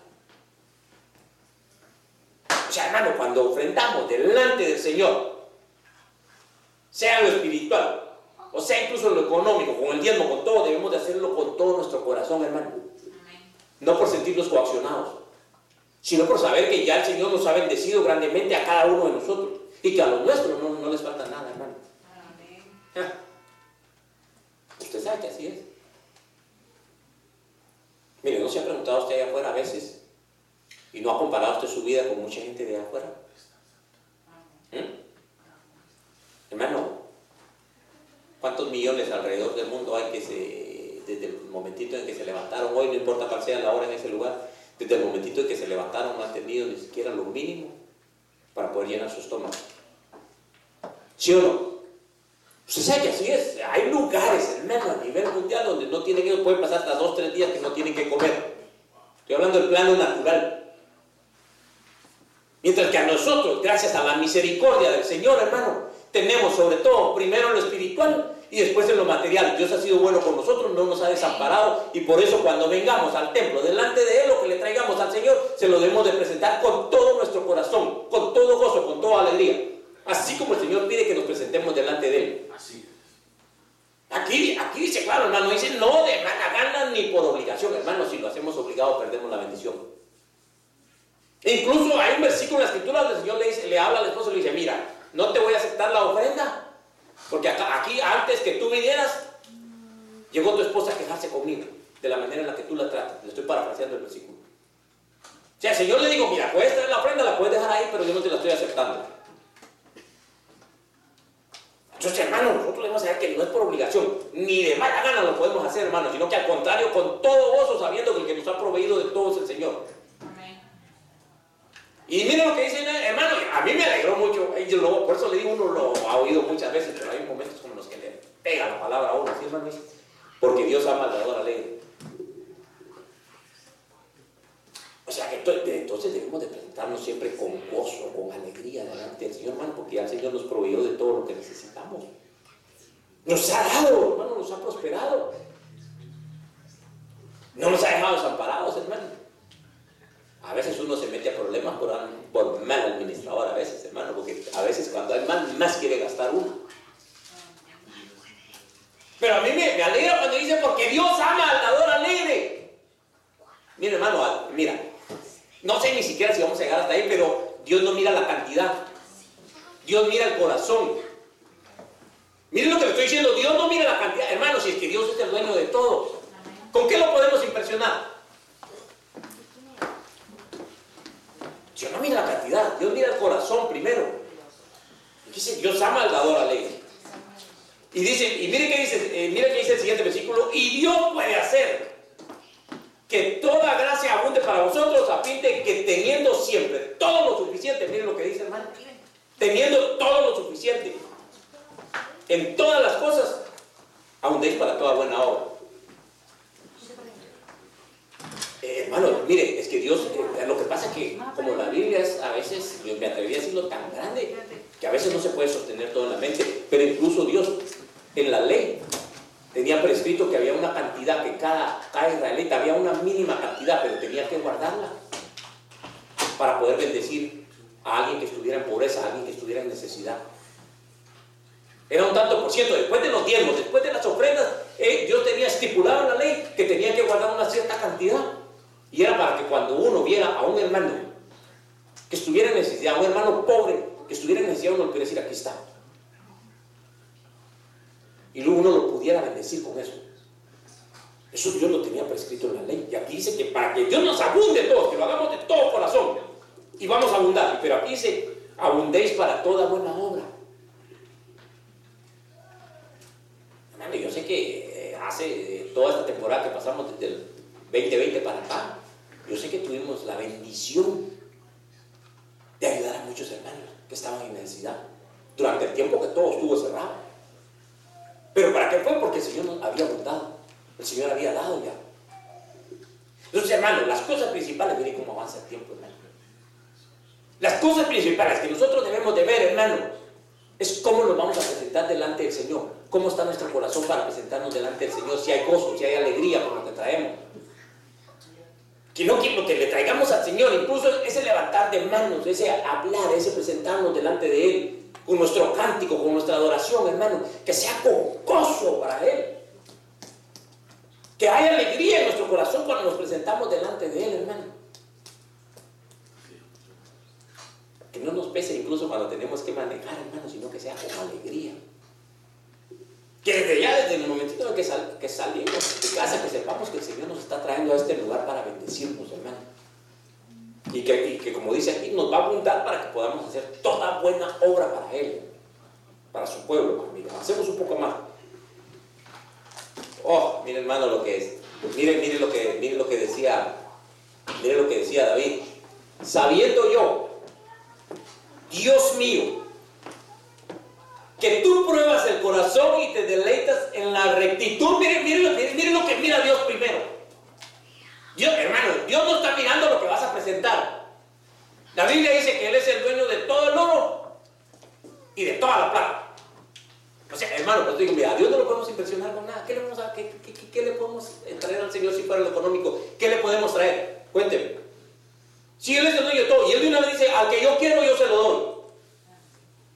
O sea, hermano, cuando ofrendamos delante del Señor, sea lo espiritual, o sea incluso lo económico, con el diezmo, con todo, debemos de hacerlo con todo nuestro corazón, hermano. No por sentirnos coaccionados sino por saber que ya el Señor nos ha bendecido grandemente a cada uno de nosotros y que a los nuestros no, les falta nada, hermano. Amén. Usted sabe que así es. Mire, ¿no se ha preguntado usted allá afuera a veces y no ha comparado usted su vida con mucha gente de allá afuera? ¿Mm? Hermano, ¿cuántos millones alrededor del mundo hay que se, desde el momentito en que se levantaron hoy, no importa cuál sea la hora en ese lugar, desde el momentito en que se levantaron no han tenido ni siquiera lo mínimo para poder llenar su estómago. ¿Sí o no? Usted sabe que así es. Hay lugares, hermano, a nivel mundial donde no tienen ellos, pueden pasar hasta dos, tres días que no tienen que comer. Estoy hablando del plano natural. Mientras que a nosotros, gracias a la misericordia del Señor, hermano, tenemos sobre todo primero lo espiritual y después en lo material. Dios ha sido bueno con nosotros, no nos ha desamparado y por eso cuando vengamos al templo, delante de Él, lo que le traigamos al Señor, se lo debemos de presentar con todo nuestro corazón, con todo gozo, con toda alegría. Así como el Señor pide que nos presentemos delante de Él. Así Aquí, aquí dice claro, hermano, dice no de mala gana ni por obligación, hermano, si lo hacemos obligado perdemos la bendición. E incluso hay un versículo en la escritura donde el Señor le, dice, le habla al esposo y le dice, mira, no te voy a aceptar la ofrenda porque acá, aquí, antes que tú vinieras, llegó tu esposa a quejarse conmigo de la manera en la que tú la tratas. Le estoy parafraseando el versículo. O sea, el Señor le digo, mira, puedes traer la ofrenda, la puedes dejar ahí, pero yo no te la estoy aceptando. Entonces, hermano, nosotros debemos saber que no es por obligación, ni de mala gana lo podemos hacer, hermano, sino que al contrario, con todo gozo, sabiendo que el que nos ha proveído de todo es el Señor. Y miren lo que dice, a mí me alegró mucho. Yo lo, por eso le digo, uno lo ha oído muchas veces, pero hay momentos como los que le pega la palabra a uno, ¿sí, hermano? Porque Dios ama al dador alegre. O sea que entonces debemos de presentarnos siempre con gozo, con alegría delante del Señor, hermano, porque ya el Señor nos proveyó de todo lo que necesitamos. Nos ha dado, hermano, nos ha prosperado. No nos ha dejado desamparados, hermano. A veces uno se mete a problemas por, mal administrador, a veces, hermano, porque a veces cuando hay mal, más quiere gastar uno. Pero a mí me, alegra cuando dice, porque Dios ama al dador alegre. Mira, hermano, mira, no sé ni siquiera si vamos a llegar hasta ahí, pero Dios no mira la cantidad. Dios mira el corazón. Miren lo que le estoy diciendo, Dios no mira la cantidad. Hermano, si es que Dios es el dueño de todo, ¿con qué lo podemos impresionar? Dios no mira la cantidad, Dios mira el corazón primero. dice, Dios ama al dador alegre. Y dice, y mire qué dice, eh, mire qué dice el siguiente versículo, y Dios puede hacer que toda gracia abunde para vosotros a fin de que teniendo siempre todo lo suficiente, mire lo que dice hermano, teniendo todo lo suficiente en todas las cosas, abundéis para toda buena obra. Eh, hermano, mire, es que Dios, eh, lo que pasa es que como la Biblia es a veces, yo me atrevería a decirlo, tan grande, que a veces no se puede sostener todo en la mente, pero incluso Dios en la ley tenía prescrito que había una cantidad, que cada, cada israelita había una mínima cantidad, pero tenía que guardarla para poder bendecir a alguien que estuviera en pobreza, a alguien que estuviera en necesidad. Era un tanto por ciento, después de los diezmos, después de las ofrendas, eh, Dios tenía estipulado en la ley que tenía que guardar una cierta cantidad. Y era para que cuando uno viera a un hermano que estuviera en necesidad, a un hermano pobre que estuviera en necesidad, uno le pudiera decir, aquí está. Y luego uno lo pudiera bendecir con eso. Eso Dios lo tenía prescrito en la ley. Y aquí dice que para que Dios nos abunde todos, que lo hagamos de todo corazón, y vamos a abundar. Pero aquí dice, abundéis para toda buena obra. Hermano, yo sé que eh, hace eh, toda esta temporada que pasamos desde el 2020 para acá, yo sé que tuvimos la bendición de ayudar a muchos hermanos que estaban en necesidad durante el tiempo que todo estuvo cerrado. Pero ¿para qué fue? Porque el Señor nos había dado, el Señor había dado ya. Entonces, hermanos, las cosas principales, miren cómo avanza el tiempo, hermano. Las cosas principales que nosotros debemos de ver, hermano, es cómo nos vamos a presentar delante del Señor. Cómo está nuestro corazón para presentarnos delante del Señor, si hay gozo, si hay alegría por lo que traemos que no que lo que le traigamos al Señor, incluso ese levantar de manos, ese hablar, ese presentarnos delante de Él, con nuestro cántico, con nuestra adoración, hermano, que sea con para Él. Que haya alegría en nuestro corazón cuando nos presentamos delante de Él, hermano. Que no nos pese incluso cuando tenemos que manejar, hermano, sino que sea con alegría. Que desde ya, desde el momentito en que, que salimos de casa, que sepamos que el Señor nos está trayendo a este lugar para bendecirnos, hermano. Y que, que como dice aquí, nos va a abundar para que podamos hacer toda buena obra para Él, para su pueblo. Mira, hacemos un poco más. Oh, mire hermano lo que es. Miren, miren lo que, miren lo que decía, miren lo que decía David. Sabiendo yo, Dios mío, que tú pruebas el corazón y te deleitas en la rectitud. Miren, miren, lo que mira Dios primero. Dios, hermano, Dios no está mirando lo que vas a presentar. La Biblia dice que Él es el dueño de todo el oro y de toda la plata. O sea, hermano, pues digo, mira, a Dios no lo podemos impresionar con nada. ¿Qué le, le podemos traer al Señor si fuera lo económico? ¿Qué le podemos traer? Cuénteme. Si Él es el dueño de todo y Él de una vez dice, al que yo quiero, yo se lo doy.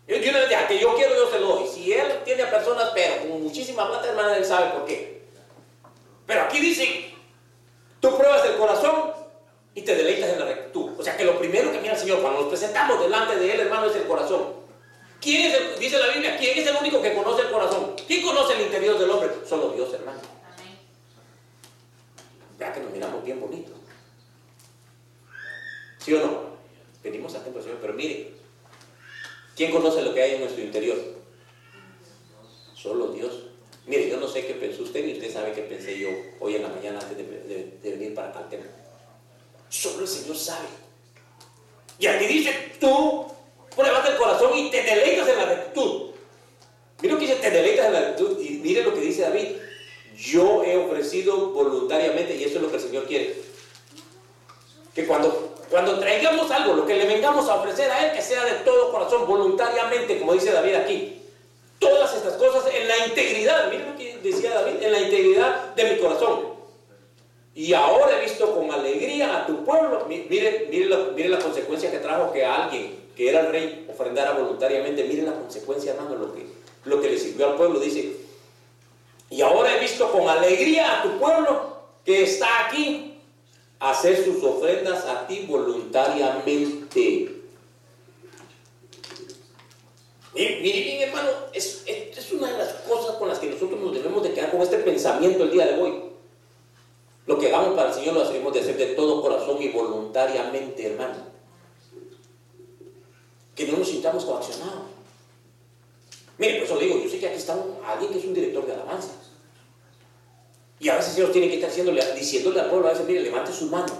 Yo, yo le que yo quiero, yo se lo doy. Si él tiene a personas, pero con muchísima plata, hermana, él sabe por qué. Pero aquí dice, tú pruebas el corazón y te deleitas en la rectitud. O sea que lo primero que mira el Señor cuando nos presentamos delante de Él, hermano, es el corazón. ¿Quién es el, dice la Biblia, quién es el único que conoce el corazón? ¿Quién conoce el interior del hombre? Solo Dios, hermano. Vea que nos miramos bien bonito. ¿Sí o no? Pedimos a tiempo, Señor, pero mire, ¿Quién conoce lo que hay en nuestro interior? Solo Dios. Mire, yo no sé qué pensó usted ni usted sabe qué pensé yo hoy en la mañana antes de, venir para acá tema. Solo el Señor sabe. Y aquí dice, tú pruebas el corazón y te deleitas en la rectitud. Mira lo que dice, te deleitas en la rectitud. Y mire lo que dice David. Yo he ofrecido voluntariamente, y eso es lo que el Señor quiere. Que cuando, cuando traigamos algo, lo que le vengamos a ofrecer a Él, que sea de todo corazón, voluntariamente, como dice David aquí. Todas estas cosas en la integridad, mire lo que decía David, en la integridad de mi corazón. Y ahora he visto con alegría a tu pueblo. Mire, mire, la, mire la consecuencia que trajo que alguien que era el rey ofrendara voluntariamente. Mire la consecuencia, hermano, lo que, lo que le sirvió al pueblo. Dice, y ahora he visto con alegría a tu pueblo que está aquí hacer sus ofrendas a ti voluntariamente. Mire, bien, hermano, es, es, una de las cosas con las que nosotros nos debemos de quedar con este pensamiento el día de hoy. Lo que hagamos para el Señor lo hacemos de hacer de todo corazón y voluntariamente, hermano. Que no nos sintamos coaccionados. Mire, por eso le digo, yo sé que aquí está alguien que es un director de alabanzas. Y a veces ellos tienen que estar haciéndole, diciéndole al pueblo, a veces, mire, levante su mano,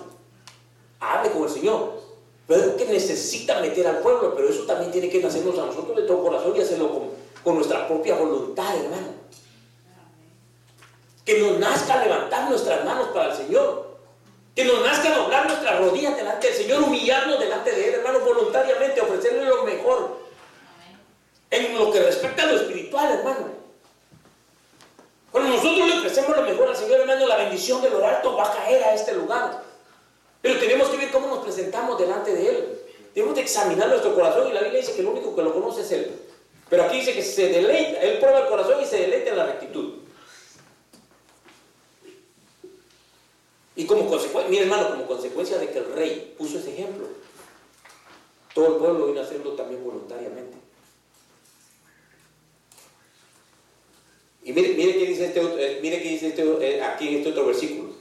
hable con el Señor. Pero es que necesita meter al pueblo, pero eso también tiene que nacernos a nosotros de todo corazón y hacerlo con, con nuestra propia voluntad, hermano. Que nos nazca levantar nuestras manos para el Señor. Que nos nazca doblar nuestras rodillas delante del Señor, humillarnos delante de Él, hermano, voluntariamente, ofrecerle lo mejor. En lo que respecta a lo espiritual, hermano. Cuando nosotros le ofrecemos lo mejor al Señor, hermano, la bendición de lo alto va a caer a este lugar. Pero tenemos que ver cómo nos presentamos delante de Él. Tenemos que examinar nuestro corazón y la Biblia dice que el único que lo conoce es Él. Pero aquí dice que se deleita, Él prueba el corazón y se deleita en la rectitud. Y como consecuencia, mi hermano, como consecuencia de que el rey puso ese ejemplo, todo el pueblo vino a hacerlo también voluntariamente. Y mire, mire dice, este, eh, mire qué dice este, eh, aquí en este otro versículo.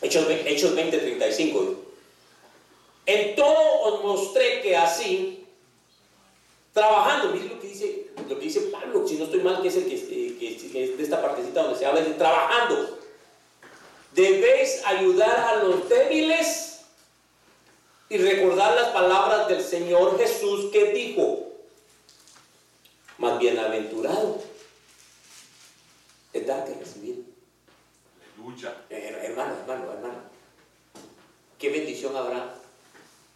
Hechos, Hechos 20, 35. En todo os mostré que así, trabajando, mire lo que dice, lo que dice Pablo, si no estoy mal, que es el que, eh, que, es de esta partecita donde se habla de trabajando. Debéis ayudar a los débiles y recordar las palabras del Señor Jesús que dijo, más bienaventurado dar que recibir. Eh, hermano, hermano, hermano. Qué bendición habrá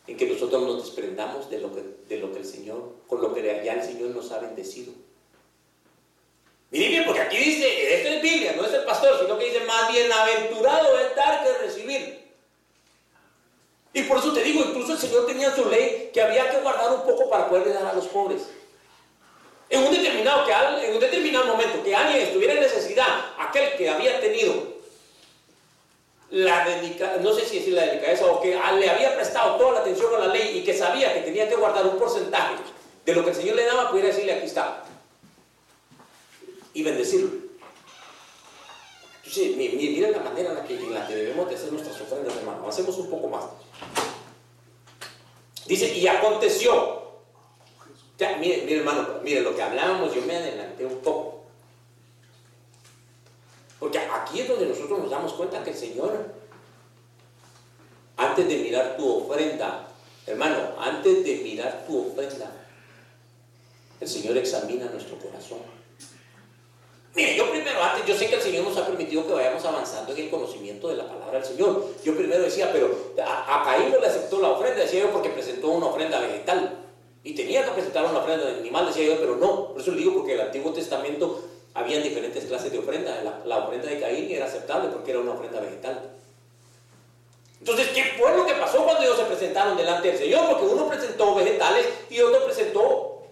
en que nosotros nos desprendamos de lo que, de lo que el Señor, con lo que ya el Señor nos ha bendecido. Miren bien, porque aquí dice, esto es Biblia, no es el pastor, sino que dice, más bienaventurado es dar que recibir. Y por eso te digo, incluso el Señor tenía su ley que había que guardar un poco para poderle dar a los pobres. En un determinado, momento que alguien estuviera en necesidad, aquel que había tenido la no sé si decir la delicadeza, o que le había prestado toda la atención a la ley y que sabía que tenía que guardar un porcentaje de lo que el Señor le daba, pudiera decirle, aquí está. Y bendecirlo. Entonces, miren la manera en la, que, en la que debemos de hacer nuestras ofrendas, hermano. Hacemos un poco más. Dice, y aconteció. Mire, mire, hermano, mire, lo que hablábamos, yo me adelanté un poco. Porque aquí es donde nosotros nos damos cuenta que el Señor, antes de mirar tu ofrenda, hermano, antes de mirar tu ofrenda, el Señor examina nuestro corazón. Mire, yo primero, antes, yo sé que el Señor nos ha permitido que vayamos avanzando en el conocimiento de la palabra del Señor. Yo primero decía, pero a, Caín no le aceptó la ofrenda, decía yo, porque presentó una ofrenda vegetal. Y tenía que presentar una ofrenda de animal, decía yo, pero no. Por eso le digo, porque el Antiguo Testamento habían diferentes clases de ofrenda. La, ofrenda de Caín era aceptable porque era una ofrenda vegetal. Entonces, ¿qué fue lo que pasó cuando ellos se presentaron delante del Señor? Porque uno presentó vegetales y otro presentó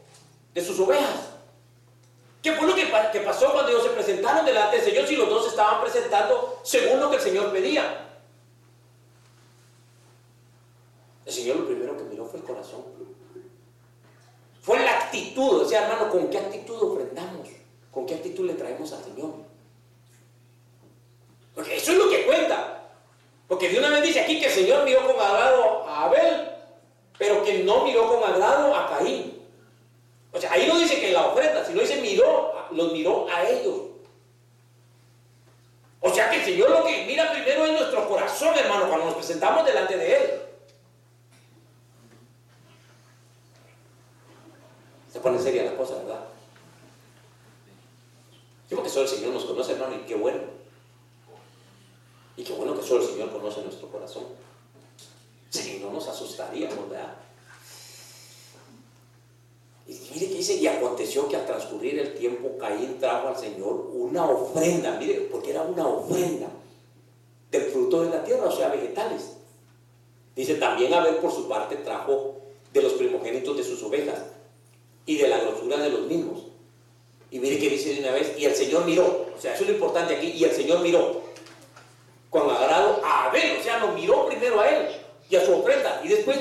de sus ovejas. ¿Qué fue lo que pasó cuando ellos se presentaron delante del Señor si los dos estaban presentando según lo que el Señor pedía? El Señor lo primero que miró fue el corazón. Actitud. O sea, hermano, ¿con qué actitud ofrendamos? ¿Con qué actitud le traemos al Señor? Porque eso es lo que cuenta. Porque de una vez dice aquí que el Señor miró con agrado a Abel, pero que no miró con agrado a Caín. O sea, ahí no dice que la ofrenda, sino dice miró, los miró a ellos. O sea que el Señor lo que mira primero es nuestro corazón, hermano, cuando nos presentamos delante de Él. Se pone seria la cosa, ¿verdad? Yo porque solo el Señor nos conoce, hermano, y qué bueno. Y qué bueno que solo el Señor conoce nuestro corazón. Si no nos asustaríamos, ¿verdad? Y mire que dice, y aconteció que al transcurrir el tiempo Caín trajo al Señor una ofrenda, mire, porque era una ofrenda del fruto de la tierra, o sea, vegetales. Dice, también Abel por su parte trajo de los primogénitos de sus ovejas y de la grosura de los mismos. Y mire que dice de una vez, y el Señor miró, o sea, eso es lo importante aquí, y el Señor miró con agrado a Abel, o sea, lo miró primero a él y a su ofrenda, y después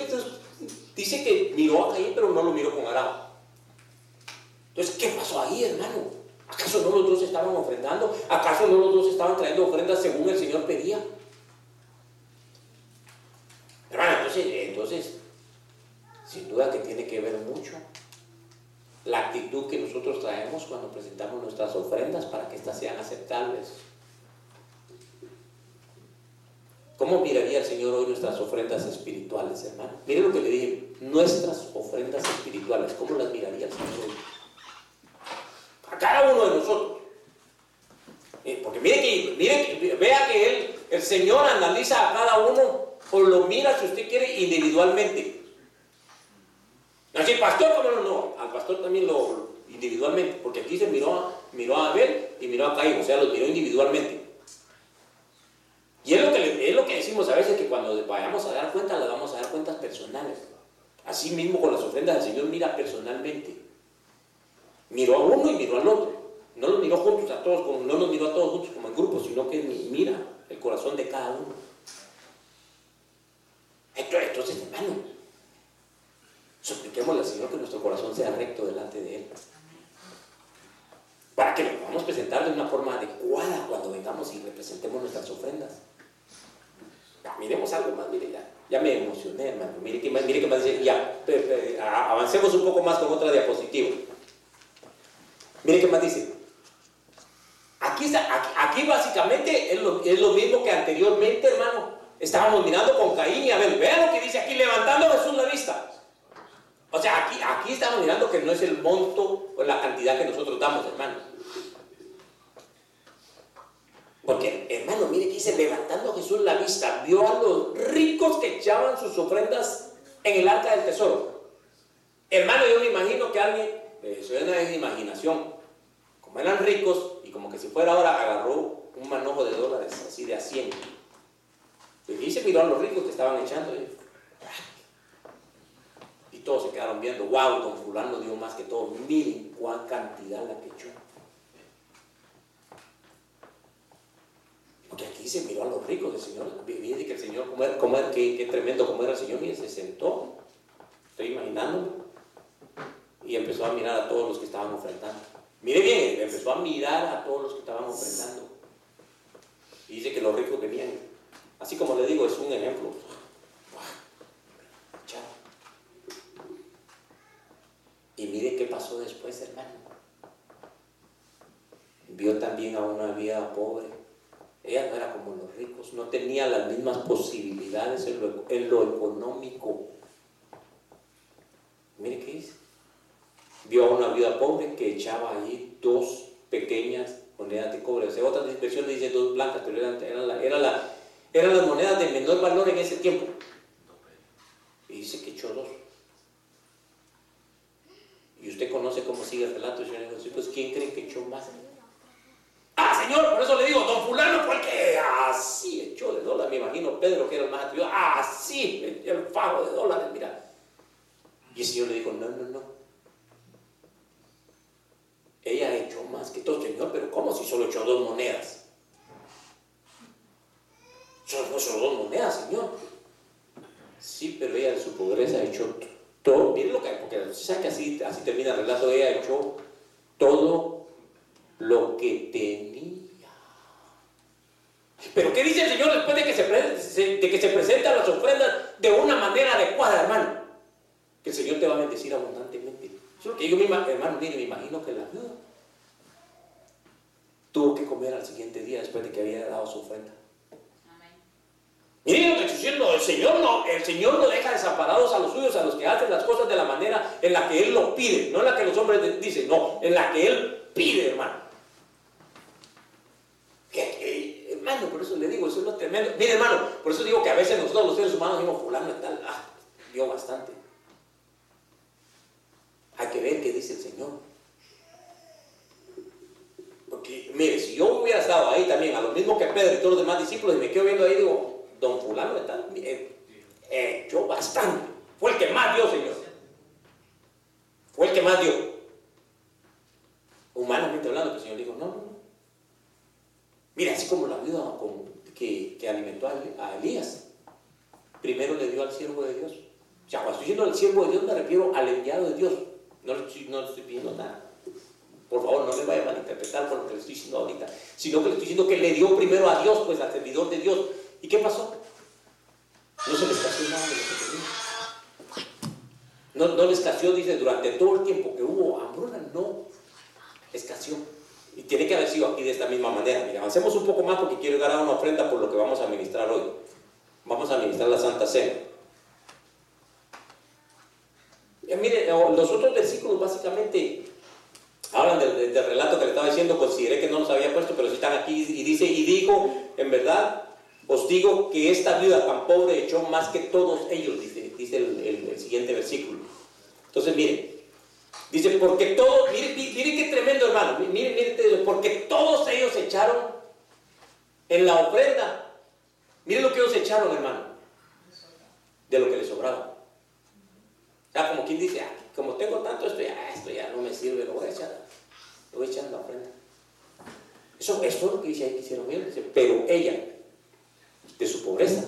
dice que miró a Caín, pero no lo miró con agrado. Entonces, ¿qué pasó ahí, hermano? ¿Acaso no los dos estaban ofrendando? ¿Acaso no los dos estaban trayendo ofrendas según el Señor pedía? Hermano, entonces, entonces, sin duda que tiene que ver mucho la actitud que nosotros traemos cuando presentamos nuestras ofrendas para que éstas sean aceptables. ¿Cómo miraría el Señor hoy nuestras ofrendas espirituales, hermano? Mire lo que le dije, nuestras ofrendas espirituales, ¿cómo las miraría el Señor hoy? A cada uno de nosotros. Eh, porque mire que, mire vea que él, el Señor analiza a cada uno o lo mira, si usted quiere, individualmente. Así, pastor, ¿cómo no? No, al pastor también lo individualmente, porque aquí se miró, miró a Abel y miró a Caín, o sea, los miró individualmente. Y es lo, que, es lo que decimos a veces, que cuando vayamos a dar cuentas, las vamos a dar cuentas personales. Así mismo con las ofrendas, el Señor mira personalmente. Miró a uno y miró al otro. No los miró juntos a todos, no los miró a todos juntos como en grupo, sino que mira el corazón de cada uno. Entonces, hermano, Supliquémosle al Señor que nuestro corazón sea recto delante de Él. Para que lo podamos presentar de una forma adecuada cuando vengamos y representemos nuestras ofrendas. miremos algo más, mire, ya, ya me emocioné, hermano. Mire que, mire que más dice, ya, avancemos un poco más con otra diapositiva. Mire qué más dice. Aquí, está, aquí, básicamente es lo, es lo mismo que anteriormente, hermano. Estábamos mirando con Caín y Abel. Vean lo que dice aquí, levantando Jesús la vista. O sea, aquí, aquí estamos mirando que no es el monto o la cantidad que nosotros damos, hermano. Porque, hermano, mire que dice, levantando Jesús la vista, vio a los ricos que echaban sus ofrendas en el arca del tesoro. Hermano, yo me imagino que alguien, eso es una imaginación, como eran ricos y como que si fuera ahora, agarró un manojo de dólares, así de a 100. Y se miró a los ricos que estaban echando. Y, todos se quedaron viendo, wow, don fulano dio más que todo, miren cuán cantidad la que echó. Porque aquí se miró a los ricos del Señor, Viene que el Señor, cómo era, qué, tremendo cómo era el Señor, y se sentó, estoy imaginando, y empezó a mirar a todos los que estaban ofrendando. Mire bien, empezó a mirar a todos los que estaban ofrendando. Y dice que los ricos venían, así como le digo, es un ejemplo, Y mire qué pasó después, hermano. Vio también a una vida pobre. Ella no era como los ricos, no tenía las mismas posibilidades en lo, económico. Mire qué dice. Vio a una viuda pobre que echaba allí dos pequeñas monedas de cobre. O sea, otras versiones dicen dos blancas, pero eran, eran las monedas de menor valor en ese tiempo. Y dice que echó dos. Y usted conoce cómo sigue el relato, señor pues ¿quién cree que echó más? Ah, señor, por eso le digo, don fulano fue el que así echó de dólares, me imagino Pedro que era el más atrevido, así el fago de dólares, mira. Y el señor le dijo, no, no, no. Ella hecho más que todo, señor, pero ¿cómo si solo echó dos monedas? Solo, solo dos monedas, señor. Sí, pero ella de su pobreza hecho todo, miren lo que, porque sabe que así, así termina el relato, ella hecho todo lo que tenía. Pero ¿qué dice el Señor después de que se, de que se presentan las ofrendas de una manera adecuada, hermano? Que el Señor te va a bendecir abundantemente. Eso es lo que yo, hermano, mire, me imagino que la viuda tuvo que comer al siguiente día después de que había dado su ofrenda. Miren lo que está diciendo el Señor no, el Señor no deja desamparados a los suyos, a los que hacen las cosas de la manera en la que Él lo pide, no en la que los hombres dicen, no, en la que Él pide, hermano. hermano, por eso le digo, eso es lo tremendo. Mire, hermano, por eso digo que a veces nosotros los seres humanos decimos, fulano y tal, ah, dio bastante. Hay que ver qué dice el Señor. Porque, mire, si yo hubiera estado ahí también, a lo mismo que Pedro y todos los demás discípulos, y me quedo viendo ahí, digo, don fulano y tal, eh, bastante. Fue el que más dio, Señor. Fue el que más dio. Humanamente hablando, el Señor dijo, no, no, Mira, así como la viuda que, alimentó a, Elías, primero le dio al siervo de Dios. O sea, cuando estoy diciendo al siervo de Dios, me refiero al enviado de Dios. No le estoy, no estoy pidiendo nada. Por favor, no me vaya a malinterpretar por lo que le estoy diciendo ahorita, sino que le estoy diciendo que le dio primero a Dios, pues al servidor de Dios. ¿Y qué pasó? No se le escaseó nada de lo que tenía. No, no le escaseó, dice, durante todo el tiempo que hubo hambruna, no escaseó. Y tiene que haber sido aquí de esta misma manera. Mira, avancemos un poco más porque quiero dar a una ofrenda por lo que vamos a administrar hoy. Vamos a administrar la Santa Cena. Eh, mire, los otros versículos básicamente hablan del, relato que le estaba diciendo, consideré que no los había puesto, pero sí están aquí y dice, y digo, en verdad, os digo que esta viuda tan pobre echó más que todos ellos, dice, dice el, siguiente versículo. Entonces, mire, Dice, porque todos, mire, mire qué tremendo hermano, mire, mire, porque todos ellos echaron en la ofrenda. Mire lo que ellos echaron, hermano, de lo que les sobraba. Ya como quien dice, ah, como tengo tanto, esto ya, esto ya no me sirve, lo voy a echar, lo voy a echar en la ofrenda. Eso, eso es lo que dice ahí que hicieron pero ella, de su pobreza,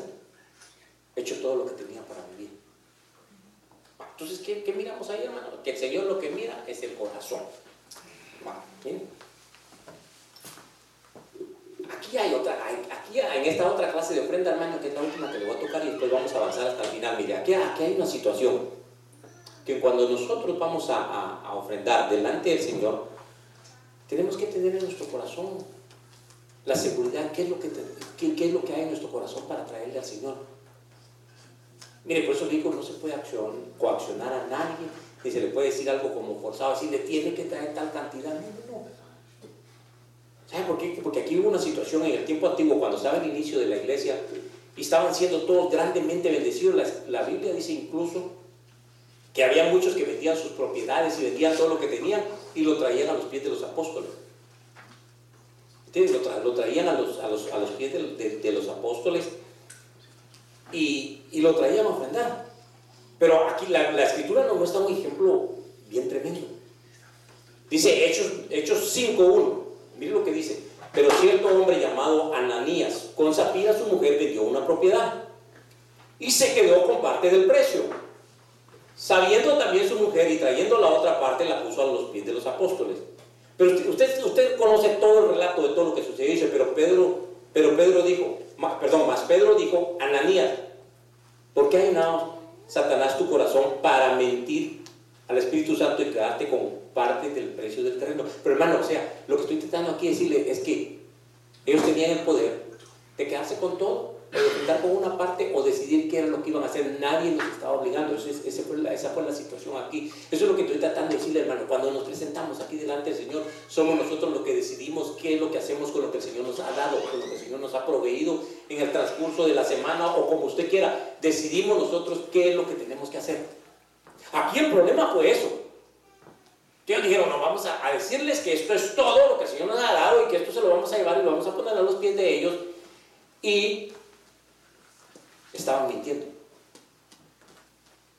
echó todo lo que tenía para vivir. Entonces, ¿qué, miramos ahí, hermano? Que el Señor lo que mira es el corazón. Aquí hay otra, aquí en esta otra clase de ofrenda, hermano, que es la última que le voy a tocar y después vamos a avanzar hasta el final. Mire, aquí, hay una situación que cuando nosotros vamos a, ofrendar delante del Señor, tenemos que tener en nuestro corazón la seguridad, qué es lo que, qué es lo que hay en nuestro corazón para traerle al Señor. Mire, por eso digo, no se puede coaccionar a nadie, ni se le puede decir algo como forzado, así le tiene que traer tal cantidad. No, no, no. ¿Sabe por qué? Porque aquí hubo una situación en el tiempo antiguo, cuando estaba el inicio de la iglesia, y estaban siendo todos grandemente bendecidos. La, Biblia dice incluso que había muchos que vendían sus propiedades y vendían todo lo que tenían y lo traían a los pies de los apóstoles. Lo, traían a los, pies de los apóstoles y, lo traían a ofrendar. Pero aquí la, escritura nos muestra un ejemplo bien tremendo. Dice Hechos, Hechos 5.1. Mire lo que dice. Pero cierto hombre llamado Ananías, con Zafira su mujer, vendió una propiedad y se quedó con parte del precio. Sabiendo también su mujer y trayendo la otra parte, la puso a los pies de los apóstoles. Pero usted, usted conoce todo el relato de todo lo que sucedió, pero Pedro, pero Pedro dijo, perdón, más Pedro dijo, Ananías, ¿por qué ha llenado Satanás tu corazón para mentir al Espíritu Santo y quedarte con parte del precio del terreno? Pero hermano, o sea, lo que estoy intentando aquí decirle es que ellos tenían el poder de quedarse con todo de con una parte o decidir qué era lo que iban a hacer. Nadie nos estaba obligando. esa, fue la, esa fue la situación aquí. Eso es lo que estoy tratando de decirle, hermano. Cuando nos presentamos aquí delante del Señor, somos nosotros los que decidimos qué es lo que hacemos con lo que el Señor nos ha dado, con lo que el Señor nos ha proveído en el transcurso de la semana o como usted quiera. Decidimos nosotros qué es lo que tenemos que hacer. Aquí el problema fue eso. Ellos dijeron, no, vamos a, a decirles que esto es todo lo que el Señor nos ha dado y que esto se lo vamos a llevar y lo vamos a poner a los pies de ellos. Y estaban mintiendo.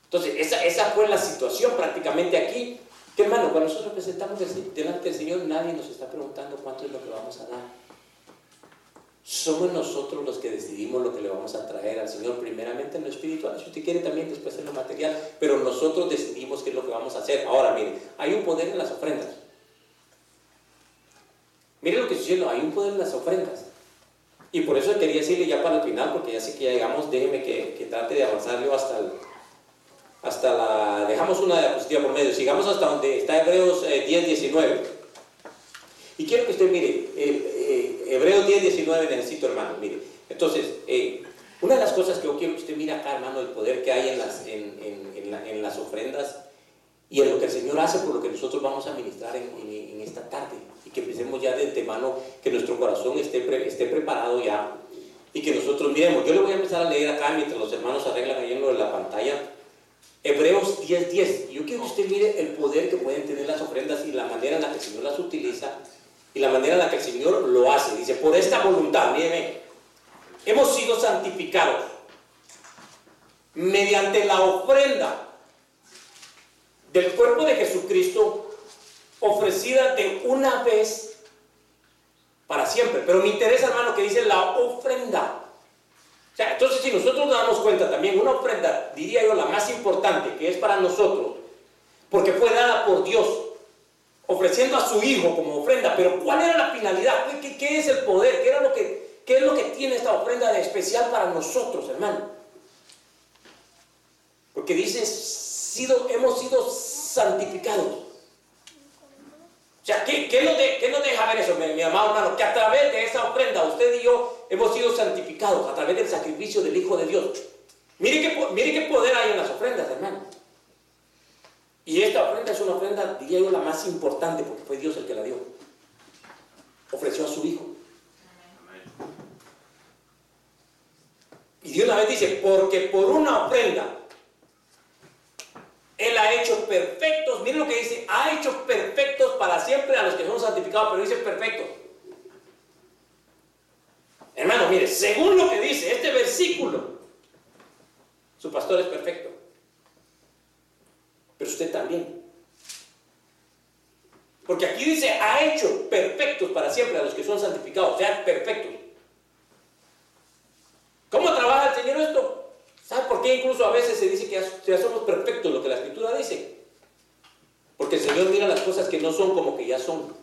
Entonces, esa, esa fue la situación prácticamente aquí. Que hermano, cuando nosotros presentamos delante del Señor, nadie nos está preguntando cuánto es lo que vamos a dar. Somos nosotros los que decidimos lo que le vamos a traer al Señor, primeramente en lo espiritual, si usted quiere también después en lo material, pero nosotros decidimos qué es lo que vamos a hacer. Ahora, mire, hay un poder en las ofrendas. Mire lo que estoy diciendo, hay un poder en las ofrendas. Y por eso quería decirle ya para el final, porque ya sé que ya llegamos, déjeme que, trate de avanzar yo hasta, hasta la... Dejamos una diapositiva por medio, sigamos hasta donde está Hebreos 10, eh, 19. Y quiero que usted mire, eh, eh, Hebreos 10, 19 necesito hermano, mire. Entonces, una de las cosas que yo quiero que usted mire acá, hermano, el poder que hay en las, en, las ofrendas y en lo que el Señor hace por lo que nosotros vamos a ministrar en, esta tarde. Que empecemos ya de antemano, que nuestro corazón esté, esté preparado ya y que nosotros miremos. Yo le voy a empezar a leer acá mientras los hermanos arreglan ahí en lo de la pantalla. Hebreos 10:10. 10. Yo quiero que usted mire el poder que pueden tener las ofrendas y la manera en la que el Señor las utiliza y la manera en la que el Señor lo hace. Dice, por esta voluntad, mire, hemos sido santificados mediante la ofrenda del cuerpo de Jesucristo ofrecida de una vez para siempre. Pero me interesa, hermano, que dice la ofrenda. O sea, entonces si nosotros nos damos cuenta también, una ofrenda, diría yo, la más importante, que es para nosotros, porque fue dada por Dios, ofreciendo a su Hijo como ofrenda, pero ¿cuál era la finalidad? ¿Qué, es el poder? ¿Qué, era lo que, ¿Qué es lo que tiene esta ofrenda de especial para nosotros, hermano? Porque dice, hemos sido santificados. O sea, ¿qué, qué, nos, deja ver eso, mi, amado hermano? Que a través de esa ofrenda usted y yo hemos sido santificados, a través del sacrificio del Hijo de Dios. Mire qué, mire qué poder hay en las ofrendas, hermano. Y esta ofrenda es una ofrenda, diría yo, la más importante, porque fue Dios el que la dio. Ofreció a su Hijo. Y de una vez dice, porque por una ofrenda él ha hecho perfectos, miren lo que dice, ha hecho perfectos para siempre a los que son santificados, pero dice perfectos. Hermano, mire, según lo que dice este versículo, su pastor es perfecto. Pero usted también. Porque aquí dice, ha hecho perfectos para siempre a los que son santificados, o sea, perfectos. ¿Cómo trabaja el Señor esto? ¿Sabe por qué incluso a veces se dice que ya somos perfectos, lo que la Escritura dice? Porque el Señor mira las cosas que no son como que ya son.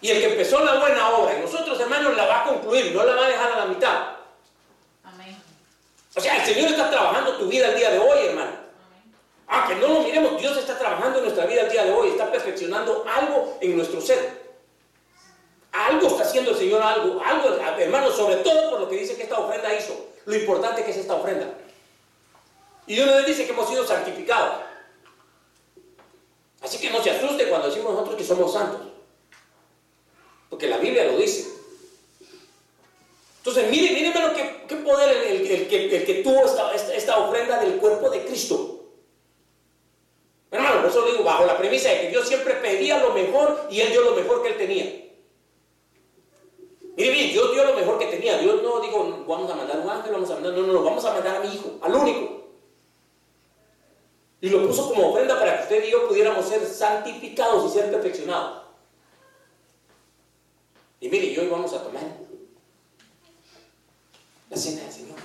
Y el que empezó la buena obra y nosotros, hermanos, la va a concluir, no la va a dejar a la mitad. Amén. O sea, el Señor está trabajando tu vida el día de hoy, hermano. Aunque no lo miremos, Dios está trabajando en nuestra vida el día de hoy, está perfeccionando algo en nuestro ser. Algo está haciendo el Señor, algo, algo, hermano, sobre todo por lo que dice que esta ofrenda hizo lo importante que es esta ofrenda. Y Dios nos dice que hemos sido santificados. Así que no se asuste cuando decimos nosotros que somos santos. Porque la Biblia lo dice. Entonces, mire, mire lo que, qué poder el, el, que, tuvo esta, esta, ofrenda del cuerpo de Cristo. Hermano, por eso lo digo, bajo la premisa de que Dios siempre pedía lo mejor y Él dio lo mejor que Él tenía. Dios dio lo mejor que tenía. Dios no dijo, vamos a mandar un ángel, vamos a mandar, no, no, no, vamos a mandar a mi hijo, al único. Y lo puso como ofrenda para que usted y yo pudiéramos ser santificados y ser perfeccionados. Y mire, y hoy vamos a tomar la cena del Señor.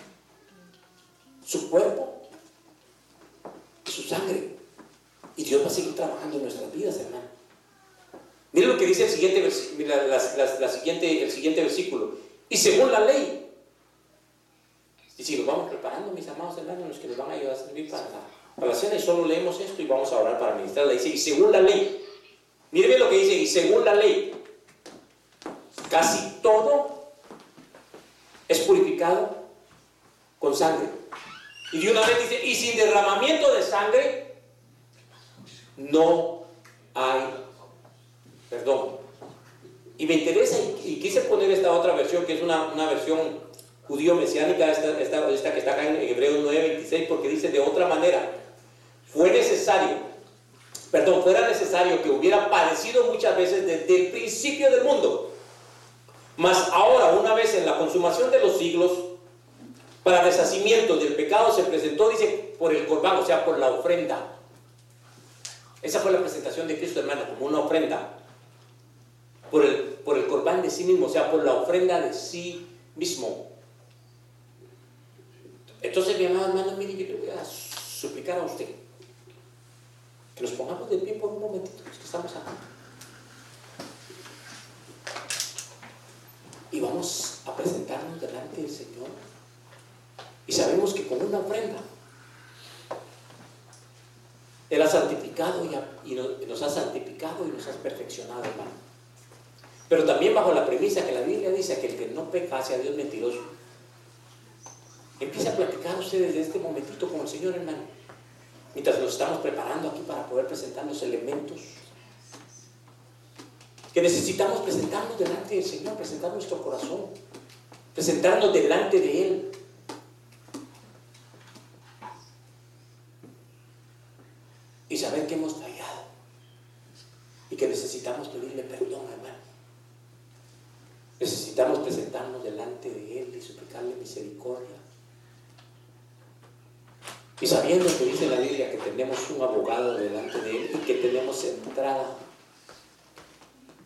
Su cuerpo su sangre. Y Dios va a seguir trabajando en nuestras vidas, hermano. Miren lo que dice el siguiente, la, siguiente, el siguiente versículo. Y según la ley. Y si nos vamos preparando, mis amados hermanos, los que nos van a ayudar a servir para la, cena, y solo leemos esto y vamos a orar para ministrarla. Dice, y según la ley. Miren lo que dice, y según la ley. Casi todo es purificado con sangre. Y de una vez dice, y sin derramamiento de sangre no hay Perdón. Y me interesa y, quise poner esta otra versión, que es una, versión judío-mesiánica, esta, esta, que está acá en Hebreos 9:26, porque dice de otra manera, fue necesario, perdón, fuera necesario que hubiera padecido muchas veces desde el principio del mundo, mas ahora, una vez en la consumación de los siglos, para deshacimiento del pecado se presentó, dice, por el corbán, o sea, por la ofrenda. Esa fue la presentación de Cristo, hermano, como una ofrenda por el, por el corbán de sí mismo, o sea, por la ofrenda de sí mismo. Entonces, mi amado hermano, mire, yo le voy a suplicar a usted que nos pongamos de pie por un momentito, que estamos acá. Y vamos a presentarnos delante del Señor. Y sabemos que con una ofrenda, Él ha santificado y, nos ha santificado y nos ha perfeccionado, hermano. Pero también bajo la premisa que la Biblia dice que el que no peca hacia Dios mentiroso. usted desde este momentito con el Señor, hermano? Mientras nos estamos preparando aquí para poder presentar los elementos que necesitamos presentarnos delante del Señor, presentar nuestro corazón, presentarnos delante de Él. Y saber que hemos fallado y que necesitamos pedirle perdón, hermano. Necesitamos presentarnos delante de Él y suplicarle misericordia. Y sabiendo que dice la Biblia que tenemos un abogado delante de Él y que tenemos entrada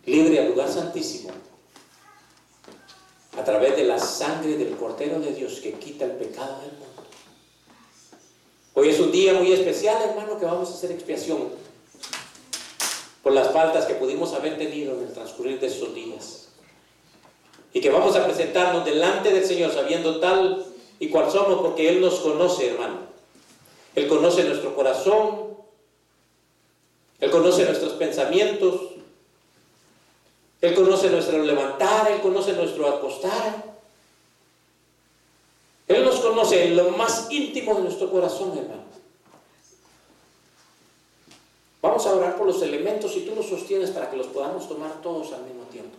libre al lugar santísimo a través de la sangre del Cordero de Dios que quita el pecado del mundo. Hoy es un día muy especial, hermano, que vamos a hacer expiación por las faltas que pudimos haber tenido en el transcurrir de esos días. Y que vamos a presentarnos delante del Señor sabiendo tal y cual somos, porque Él nos conoce, hermano. Él conoce nuestro corazón, Él conoce nuestros pensamientos, Él conoce nuestro levantar, Él conoce nuestro acostar. Él nos conoce en lo más íntimo de nuestro corazón, hermano. Vamos a orar por los elementos y tú los sostienes para que los podamos tomar todos al mismo tiempo.